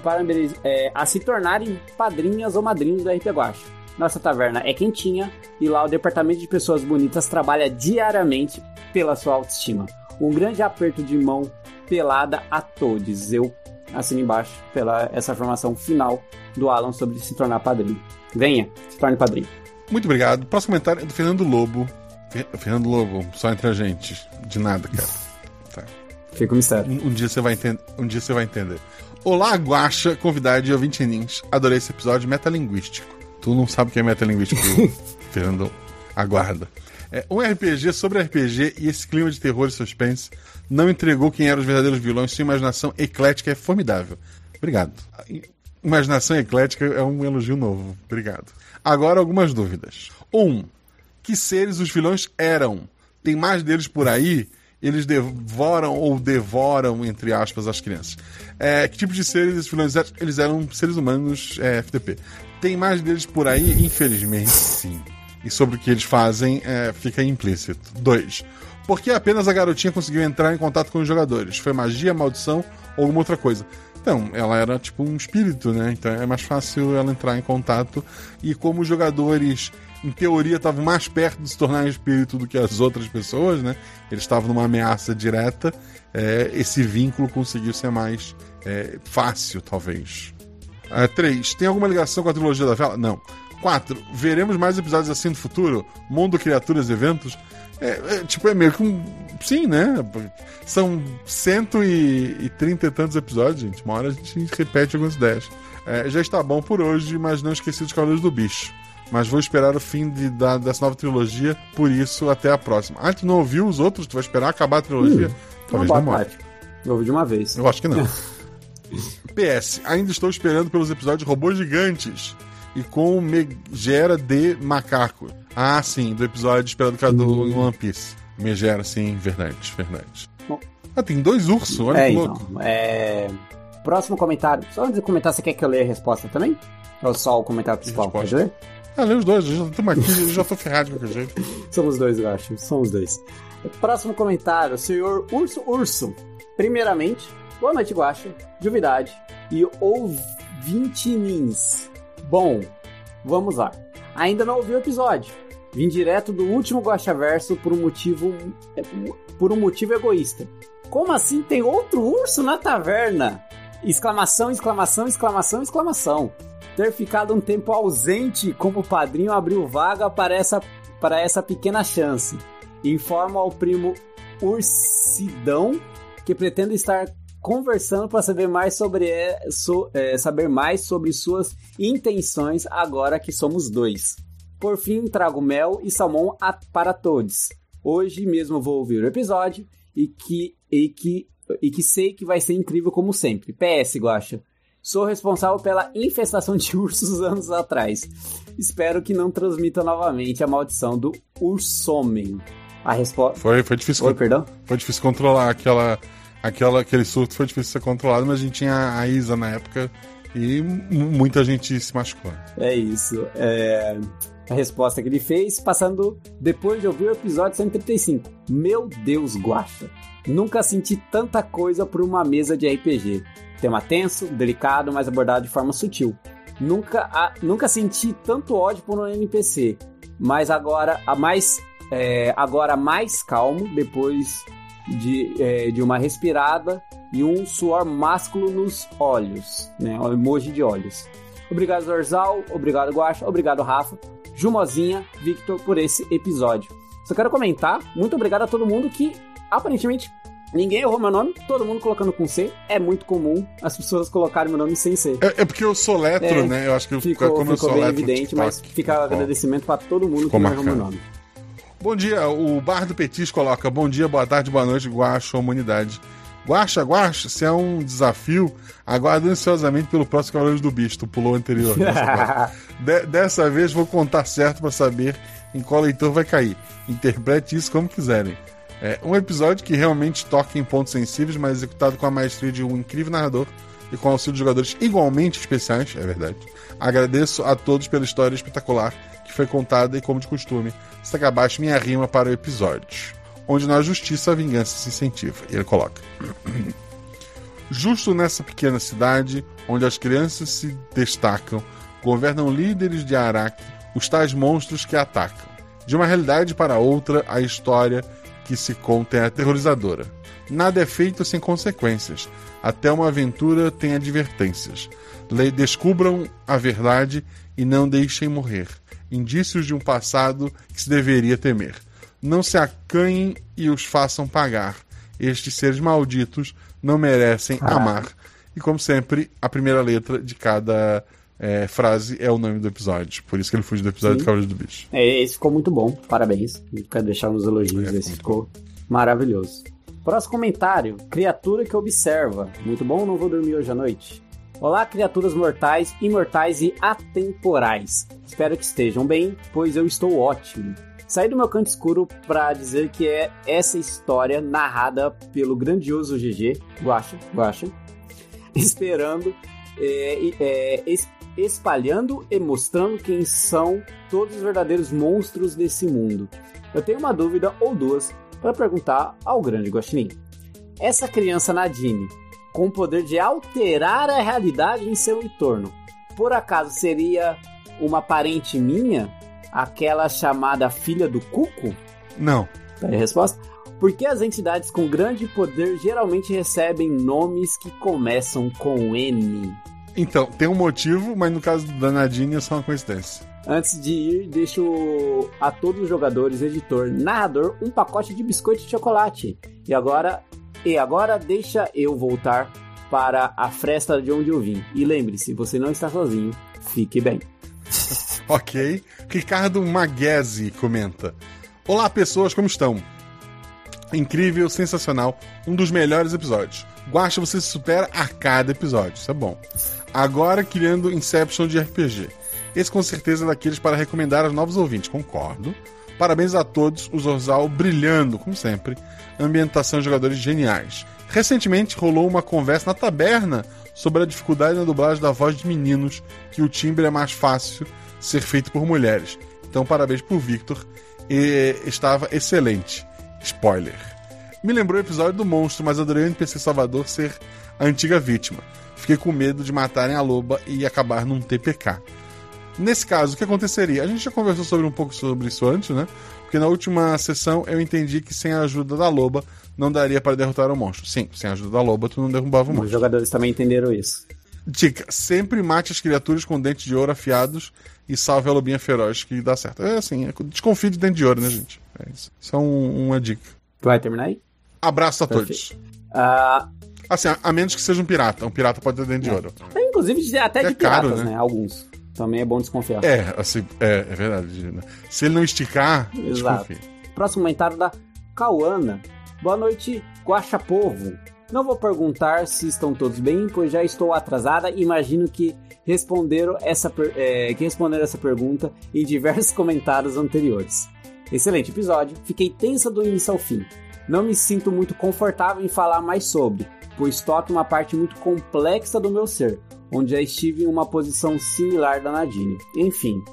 é, a se tornarem padrinhas ou madrinhos da RP Guacha. Nossa taverna é quentinha e lá o departamento de pessoas bonitas trabalha diariamente pela sua autoestima. Um grande aperto de mão pelada a todos. Eu assino embaixo pela essa formação final do Alan sobre se tornar padrinho. Venha, se torne padrinho. Muito obrigado. Próximo comentário é do Fernando Lobo. Fer- Fernando Lobo, só entre a gente. De nada, cara. Tá. Fica o mistério. Um, um dia você vai entender. Um dia você vai entender. Olá, Guaxa, convidado e ouvinte Nins. Adorei esse episódio metalinguístico. Tu não sabe o que é metalinguístico, Fernando. Aguarda. É, um RPG sobre RPG e esse clima de terror e suspense não entregou quem eram os verdadeiros vilões. Sua imaginação eclética é formidável. Obrigado. Imaginação eclética é um elogio novo. Obrigado. Agora algumas dúvidas. Um, que seres os vilões eram? Tem mais deles por aí? Eles devoram ou devoram, entre aspas, as crianças. É, que tipo de seres esses vilões eram? Eles eram seres humanos é, FTP. Tem mais deles por aí? Infelizmente, sim. E sobre o que eles fazem, é, fica implícito. Dois. Por que apenas a garotinha conseguiu entrar em contato com os jogadores? Foi magia, maldição ou alguma outra coisa? Então, ela era tipo um espírito, né? Então é mais fácil ela entrar em contato. E como os jogadores, em teoria, estavam mais perto de se tornar espírito do que as outras pessoas, né? Eles estavam numa ameaça direta. é, esse vínculo conseguiu ser mais é, fácil, talvez. É, três, tem alguma ligação com a trilogia da vela? Não. Quatro, veremos mais episódios assim no futuro? Mundo, criaturas, eventos? É, é, tipo, é meio que um. Sim, né? São 130 e tantos episódios, gente. Uma hora a gente repete algumas ideias. É, já está bom por hoje, mas não esqueci dos Cavaleiros do Bicho. Mas vou esperar o fim de- da- dessa nova trilogia, por isso até a próxima. Ah, tu não ouviu os outros? Tu vai esperar acabar a trilogia? Uma Talvez não. Eu ouvi de uma vez. Eu acho que não. PS, ainda estou esperando pelos episódios Robôs Gigantes e com Megera de Macaco. Ah, sim, do episódio esperado do do One Piece. Megera, sim, verdade, verdade. Bom. Ah, tem dois ursos, olha É, que então. louco. É... Próximo comentário. Só antes de comentar, você quer que eu leia a resposta também? Ou só o comentário principal? Pode ler? Ah, lê os dois, eu já tô aqui, eu já tô ferrado de qualquer jeito. Somos dois, eu acho. Somos dois. Próximo comentário, senhor Urso Urso. Primeiramente, boa noite, Guaxa, Juvidade e ouvintinins. Bom, vamos lá. Ainda não ouvi o episódio. Vim direto do último Guaxa Verso por um motivo por um motivo egoísta. Como assim tem outro urso na taverna? Exclamação, exclamação, exclamação, exclamação. Ter ficado um tempo ausente como padrinho abriu vaga para essa, para essa pequena chance. Informo ao primo Ursidão que pretendo estar conversando para saber mais sobre é, so- é, saber mais sobre suas intenções agora que somos dois. Por fim, trago mel e salmão a- para todos. Hoje mesmo vou ouvir o episódio e que, e que, e que sei que vai ser incrível como sempre. PS, Guacha. Sou responsável pela infestação de ursos anos atrás. Espero que não transmita novamente a maldição do ursomem. A resposta. Foi, foi difícil. Perdão? Foi difícil controlar aquela, aquela, aquele surto, foi difícil ser controlado, mas a gente tinha a Isa na época e muita gente se machucou. É isso. É... A resposta que ele fez, passando depois de ouvir o episódio 135. Meu Deus, Guacha. Nunca senti tanta coisa por uma mesa de RPG. Tema tenso, delicado, mas abordado de forma sutil. Nunca, a- nunca senti tanto ódio por um NPC, mas agora a mais é, agora mais calmo depois de, é, de uma respirada e um suor másculo nos olhos, né? O emoji de olhos. Obrigado, Zorzal. Obrigado, Guacha. Obrigado, Rafa. Jumozinha, Victor, por esse episódio. Só quero comentar, muito obrigado a todo mundo que, aparentemente, ninguém errou meu nome, todo mundo colocando com C. É muito comum as pessoas colocarem meu nome sem C. É, é porque eu sou letro, É, né? Eu acho que Ficou, como eu ficou sou bem letro, evidente, mas fica ficou. agradecimento para todo mundo Ficou que não errou meu marcado. nome. Bom dia, o Bar do Petis coloca bom dia, boa tarde, boa noite, Guaxa, humanidade. Guaxa, Guaxa, se é um desafio, aguardo ansiosamente pelo próximo Cavaleiros do Bicho, pulou o anterior. Dessa, parte. De- dessa vez vou contar certo pra saber em qual leitor vai cair. Interprete isso como quiserem. É um episódio que realmente toca em pontos sensíveis, mas executado com a maestria de um incrível narrador e com auxílio de jogadores igualmente especiais, é verdade. Agradeço a todos pela história espetacular que foi contada e, como de costume, abaixo minha rima para o episódio. Onde na justiça a vingança se incentiva. E ele coloca. Justo nessa pequena cidade, onde as crianças se destacam, governam líderes de Araque, os tais monstros que atacam. De uma realidade para outra, a história que se conta é aterrorizadora. Nada é feito sem consequências. Até uma aventura tem advertências. Descubram a verdade e não deixem morrer. Indícios de um passado que se deveria temer. Não se acanhem e os façam pagar. Estes seres malditos não merecem amar. E como sempre, a primeira letra de cada é, frase é o nome do episódio. Por isso que ele fugiu do episódio Sim. do Cavaleiro do Bicho. É, esse ficou muito bom, parabéns. Quero deixar uns elogios, É, esse ficou maravilhoso. Próximo comentário: Criatura que observa. Muito bom, não vou dormir hoje à noite. Olá, criaturas mortais, imortais e atemporais. Espero que estejam bem, pois eu estou ótimo. Saí do meu canto escuro para dizer que é essa história narrada pelo grandioso GG, Guacha, Guacha, esperando, é, é, es- espalhando e mostrando quem são todos os verdadeiros monstros desse mundo. Eu tenho uma dúvida ou duas para perguntar ao grande Guaxinim. Essa criança Nadine, com o poder de alterar a realidade em seu entorno, por acaso seria uma parente minha? Aquela chamada filha do Cuco? Não. Tá aí a resposta? Por que as entidades com grande poder geralmente recebem nomes que começam com N? Então, tem um motivo, mas no caso da Nadine é só uma coincidência. Antes de ir, deixo a todos os jogadores, editor, narrador, um pacote de biscoito de chocolate. E agora, e agora deixa eu voltar para a fresta de onde eu vim. E lembre-se, você não está sozinho. Fique bem. Ok. Ricardo Maguese comenta: Olá, pessoas, como estão? Incrível, sensacional, um dos melhores episódios. Guacha, você se supera a cada episódio, isso é bom. Agora criando Inception de RPG. Esse com certeza é daqueles para recomendar aos novos ouvintes, concordo. Parabéns a todos, o Zorzal brilhando, como sempre. Ambientação e jogadores geniais. Recentemente rolou uma conversa na taberna sobre a dificuldade na dublagem da voz de meninos, que o timbre é mais fácil ser feito por mulheres. Então, parabéns pro Victor. E estava excelente. Spoiler. Me lembrou o episódio do monstro, mas adorei o NPC Salvador ser a antiga vítima. Fiquei com medo de matarem a loba e acabar num TPK. Nesse caso, o que aconteceria? A gente já conversou sobre um pouco sobre isso antes, né? Porque na última sessão eu entendi que sem a ajuda da loba não daria para derrotar o monstro. Sim, sem a ajuda da loba tu não derrubava o Os monstro. jogadores também entenderam isso. Dica: sempre mate as criaturas com dentes de ouro afiados e salve a lobinha feroz que dá certo. É assim, é, desconfie de dente de ouro, né, gente? É isso. Isso é um- uma dica. Vai terminar aí? Abraço a Perfeito. todos. Ah, Assim, a, a menos que seja um pirata. Um pirata pode ter dente de ouro. inclusive de- até É de caro, piratas, né? né? Alguns. Também é bom desconfiar. É, assim, é, é verdade. né? Se ele não esticar, Exato. desconfie. Próximo comentário da Cauana. Boa noite, Guaxa Povo. Não vou perguntar se estão todos bem, pois já estou atrasada e imagino que responderam essa, é, que responderam essa pergunta em diversos comentários anteriores. Excelente episódio, fiquei tensa do início ao fim. Não me sinto muito confortável em falar mais sobre, pois toca uma parte muito complexa do meu ser, onde já estive em uma posição similar da Nadine. Enfim,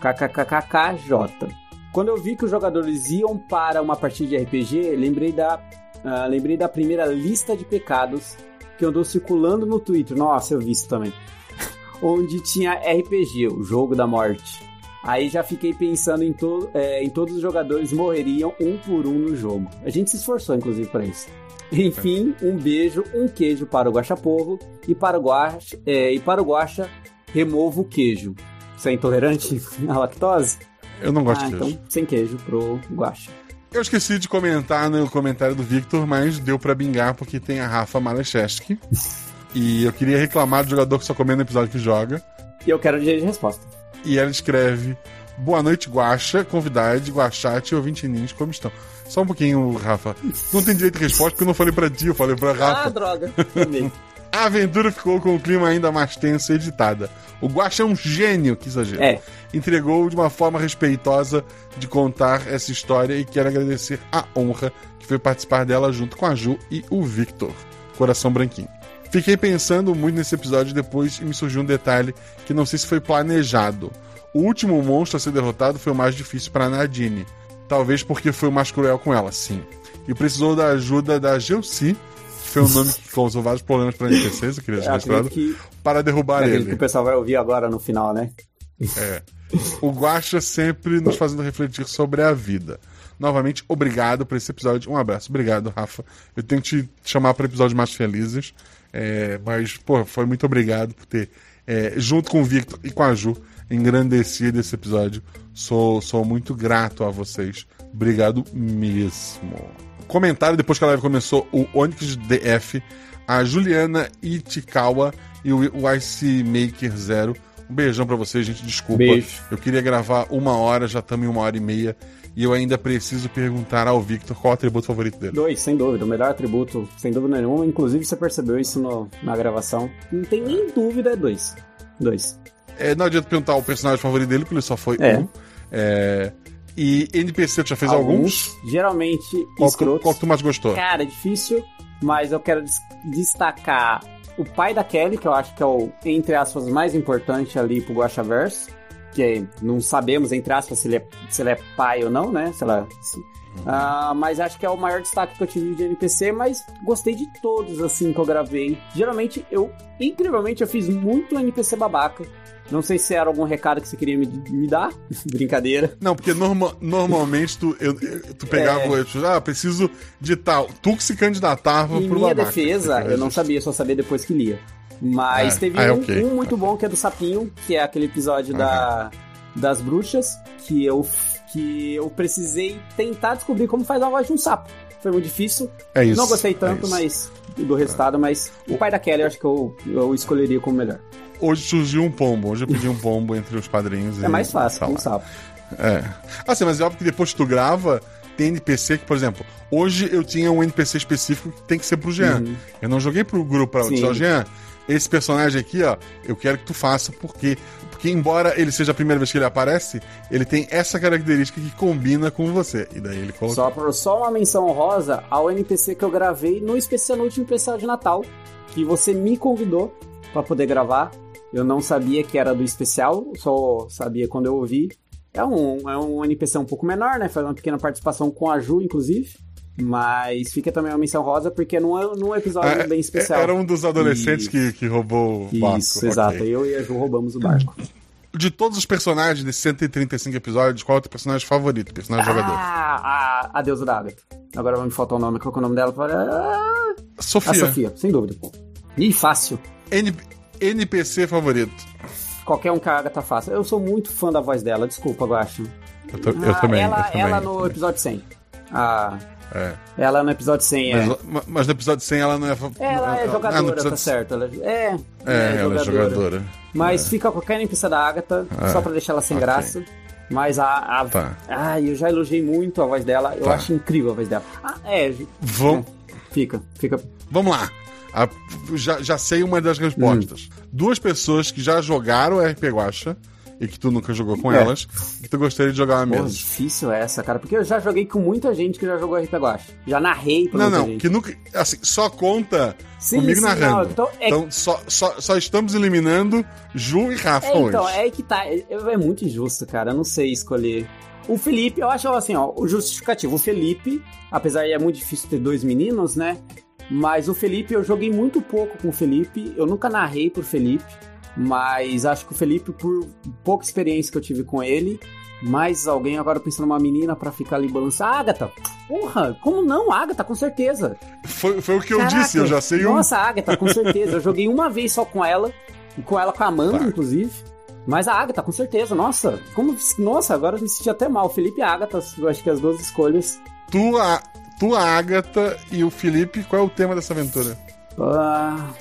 KKKKJ. Quando eu vi que os jogadores iam para uma partida de RPG, lembrei da, ah, lembrei da primeira lista de pecados que andou circulando no Twitter. Nossa, eu vi isso também. Onde tinha RPG, o jogo da morte. Aí já fiquei pensando em, to é, em todos os jogadores morreriam um por um no jogo. A gente se esforçou, inclusive, para isso. Enfim, um beijo, um queijo para o Guaxa Povo e para o Guaxa, é, e para o Guaxa, removo o queijo. Você é intolerante à lactose? Eu não gosto ah, de queijo. então sem queijo pro Guaxa. Eu esqueci de comentar no comentário do Victor, mas deu pra bingar porque tem a Rafa Malecheski. e eu queria reclamar do jogador que só comendo no episódio que joga. E eu quero direito de resposta. E ela escreve: Boa noite, Guaxa, convidade, Guaxate e ouvinte ninja, como estão? Só um pouquinho, Rafa. Não tem direito de resposta porque eu não falei pra ti, eu falei pra Rafa. Ah, droga. Também. A aventura ficou com o clima ainda mais tenso e editada. O Guaxa é um gênio, que exagero. É. Entregou de uma forma respeitosa de contar essa história e quero agradecer a honra que foi participar dela junto com a Ju e o Victor. Coração branquinho. Fiquei pensando muito nesse episódio depois e me surgiu um detalhe que não sei se foi planejado. O último monstro a ser derrotado foi o mais difícil para Nadine. Talvez porque foi o mais cruel com ela, sim. E precisou da ajuda da que foi um nome que causou vários problemas para NPCs, eu queria deixar registrado, que, para derrubar acredito ele. que o pessoal vai ouvir agora no final, né? É. O Guaxa sempre nos fazendo refletir sobre a vida. Novamente, obrigado por esse episódio. Um abraço. Obrigado, Rafa. Eu tenho que te chamar para episódios mais felizes. É, mas, pô, foi muito obrigado por ter, é, junto com o Victor e com a Ju, engrandecido esse episódio. Sou, sou muito grato a vocês. Obrigado mesmo. Comentário depois que a live começou: o Onyx DF, a Juliana Itikawa e o Ice Maker Zero. Um beijão pra vocês, gente. Desculpa. Beijo. Eu queria gravar uma hora, já estamos em uma hora e meia. E eu ainda preciso perguntar ao Victor qual o atributo favorito dele. Dois, sem dúvida. O melhor atributo, sem dúvida nenhuma. Inclusive, você percebeu isso no- na gravação. Não tem nem dúvida, é dois. Dois. É, não adianta perguntar o personagem favorito dele, porque ele só foi É. um. É, E NPC, tu já fez alguns? Geralmente, Qual, que- escrotos. qual que tu mais gostou? Cara, é difícil, mas eu quero des- destacar o pai da Kelly, que eu acho que é o, entre aspas, mais importante ali pro Guaxaverso. Que é- não sabemos, entre aspas, se ele é, se ele é pai ou não, né? Se ela, se- Ah, mas acho que é o maior destaque que eu tive de NPC, mas gostei de todos, assim, que eu gravei. Geralmente, eu, incrivelmente, eu fiz muito NPC babaca. Não sei se era algum recado que você queria me, me dar. Brincadeira. Não, porque norma- normalmente tu, eu- tu pegava É. o. Ah, preciso de tal. Tu que se candidatava Em pro minha babaca. defesa, eu não sabia, só sabia depois que lia. Mas É. teve Ah, é um, ok. um muito bom que é do Sapinho, que é aquele episódio da, das bruxas, que eu, que eu precisei tentar descobrir como faz a voz de um sapo. Foi muito difícil. É isso. não gostei é tanto, isso. mas do resultado, mas o pai da Kelly eu acho que eu, eu escolheria como melhor. Hoje surgiu um pombo. Hoje eu pedi um pombo entre os padrinhos. É mais fácil, tá um sapo. É. Assim, mas é óbvio que depois que tu grava, tem NPC que, por exemplo, hoje eu tinha um NPC específico que tem que ser pro Jean. Uhum. Eu não joguei pro grupo pra Sim. só Jean. Esse personagem aqui, ó, eu quero que tu faça porque porque embora ele seja a primeira vez que ele aparece, ele tem essa característica que combina com você. E daí ele coloca. Só, por- só uma menção honrosa ao NPC que eu gravei no especial no último especial de Natal, que você me convidou pra poder gravar. Eu não sabia que era do especial, só sabia quando eu ouvi. É um, é um NPC um pouco menor, né? Faz uma pequena participação com a Ju, inclusive. Mas fica também uma menção rosa, porque é num, episódio Ah, bem especial. Era um dos adolescentes que, que roubou o barco. Isso, ok. exato. Eu e a Ju roubamos o barco. De todos os personagens desses 135 episódios, qual é o teu personagem favorito? Personagem jogador? Ah, a, a deusa da Agatha. Agora vai me faltar o nome. Qual é o nome dela? Ah, Sofia. A Sofia, sem dúvida. E fácil. N- NPC favorito. Qualquer um que a Agatha faça. Eu sou muito fã da voz dela, desculpa, Guacho. Eu, tô- eu também. Ela, eu também, ela no episódio 100. Ah, É. ela no episódio 100 é. Mas, ma- mas no episódio 100 ela não é. Ela é ah, jogadora, episódio tá certo. Ela é, É, ela é jogadora. Mas fica qualquer NPC da Agatha, Ah, só pra deixar ela sem ok. graça. Mas a. a... Tá. Ah, eu já elogiei muito a voz dela. Eu Tá. acho incrível a voz dela. Ah, é. Vamos, Fica, fica. vamos lá. A- já, já sei uma das respostas. Duas pessoas que já jogaram RP Guacha e que tu nunca jogou com É. elas, que tu gostaria de jogar Pô, mesa. difícil essa, cara. Porque eu já joguei com muita gente que já jogou RP Guacha. Já narrei pra Não, não, gente. que nunca. Assim, só conta Sim, comigo sim, narrando. não, então então é- só, só, só estamos eliminando Ju e Rafa É, então, hoje. é aí que tá. É, é muito injusto, cara. Eu não sei escolher. O Felipe, eu acho assim, ó, o justificativo. O Felipe, apesar de é muito difícil ter dois meninos, né? Mas o Felipe, eu joguei muito pouco com o Felipe. Eu nunca narrei pro Felipe. Mas acho que o Felipe, por pouca experiência que eu tive com ele, mais alguém agora pensando numa menina pra ficar ali balançando. Agatha! Porra, como não? Agatha, com certeza. Foi, foi o que eu Caraca, disse, eu já sei um. Nossa, a Agatha, com certeza. Eu joguei uma vez só com ela, e com ela com a Amanda, Tá. inclusive. Mas a Agatha, com certeza. Nossa, como. Nossa, agora eu me senti até mal. Felipe e a Agatha, eu acho que as duas escolhas. Tu, a, tu, a Agatha e o Felipe, qual é o tema dessa aventura? Ah,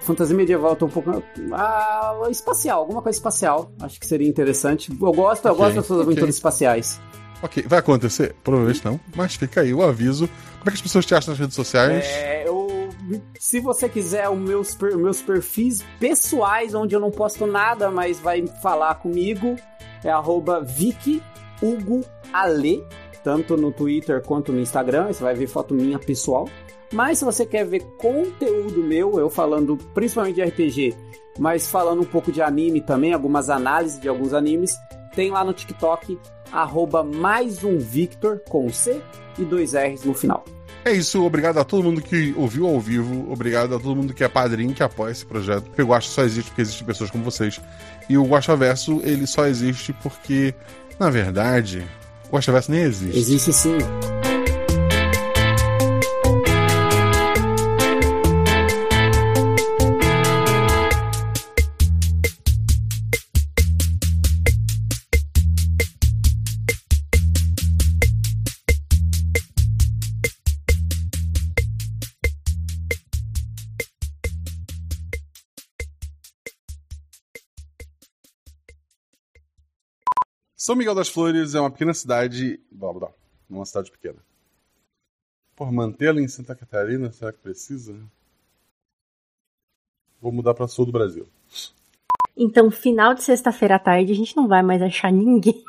fantasia medieval, tô um pouco. Ah, espacial, alguma coisa espacial. Acho que seria interessante. Eu gosto, eu gosto dessas ok. aventuras espaciais. Ok, vai acontecer? Provavelmente não, mas fica aí o aviso. Como é que as pessoas te acham nas redes sociais? É, eu, se você quiser os meus, meus perfis pessoais, onde eu não posto nada, mas vai falar comigo, é arroba tanto no Twitter quanto no Instagram. Você vai ver foto minha pessoal. Mas se você quer ver conteúdo meu, eu falando principalmente de RPG, mas falando um pouco de anime também, algumas análises de alguns animes, tem lá no TikTok, arroba mais um Victor com C e dois R's no final. É isso, obrigado a todo mundo que ouviu ao vivo, obrigado a todo mundo que é padrinho, que apoia esse projeto. Porque o Guacha só existe porque existem pessoas como vocês. E o Guacha Verso, ele só existe porque, na verdade, o Guacha Verso nem existe. Existe sim. São Miguel das Flores é uma pequena cidade. Blá, blá, blá, uma cidade pequena. Por mantê-la em Santa Catarina, será que precisa? Vou mudar para sul do Brasil. Então, final de sexta-feira à tarde, a gente não vai mais achar ninguém.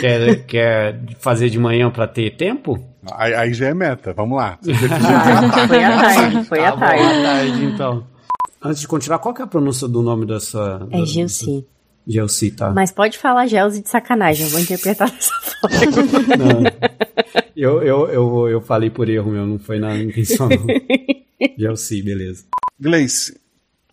Quer, quer fazer de manhã pra ter tempo? Aí, aí já é meta, vamos lá. Ah, foi à tarde, foi Tá à bom, tarde. à tarde, então. Antes de continuar, qual que é a pronúncia do nome dessa... É da- Gelsi. Gelsi, tá. Mas pode falar Gelsi de sacanagem, eu vou interpretar dessa forma. Não. Eu, eu, eu, eu falei por erro meu, não foi na intenção não. Gelsi, beleza. Gleice,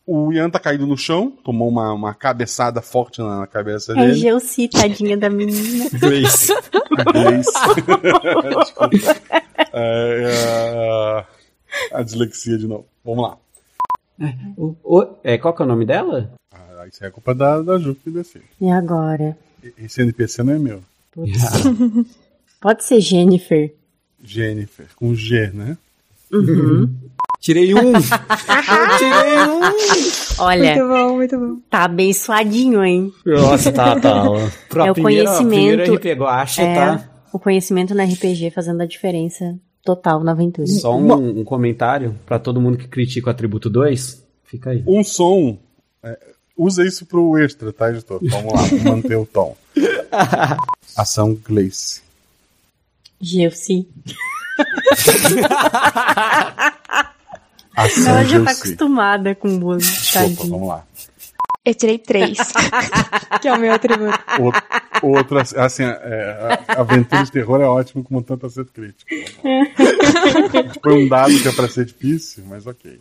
o Ian tá caído no chão, tomou uma, uma cabeçada forte na, na cabeça É dele. Gelsi, tadinha da menina. Grace. Gleice. Desculpa. É, é, a dislexia de novo. Vamos lá. O- o- é, qual que é o nome dela? Isso é culpa da, da Ju que desceu. E agora? Esse NPC não é meu. Pode ser Jennifer. Jennifer, com G, né? Tirei um! eu tirei um! Olha, Muito bom, muito bom. tá abençoadinho, hein? Nossa, tá, tá. Pra É o primeira- conhecimento- Guacha, É, tá? o conhecimento no RPG fazendo a diferença total na aventura. Só um, um comentário pra todo mundo que critica o Atributo 2. Fica aí. Um som. é, usa isso pro extra, tá, editor? Vamos lá, manter o tom. Ação Gleice. Geuci. Ação Ela já tá acostumada com o bolo. Opa, vamos lá. Eu tirei três. que é o meu atributo. Outro, outro assim, é, a- aventura de terror é ótimo como tanto acerto crítico. Põe um dado que é pra ser difícil, mas ok.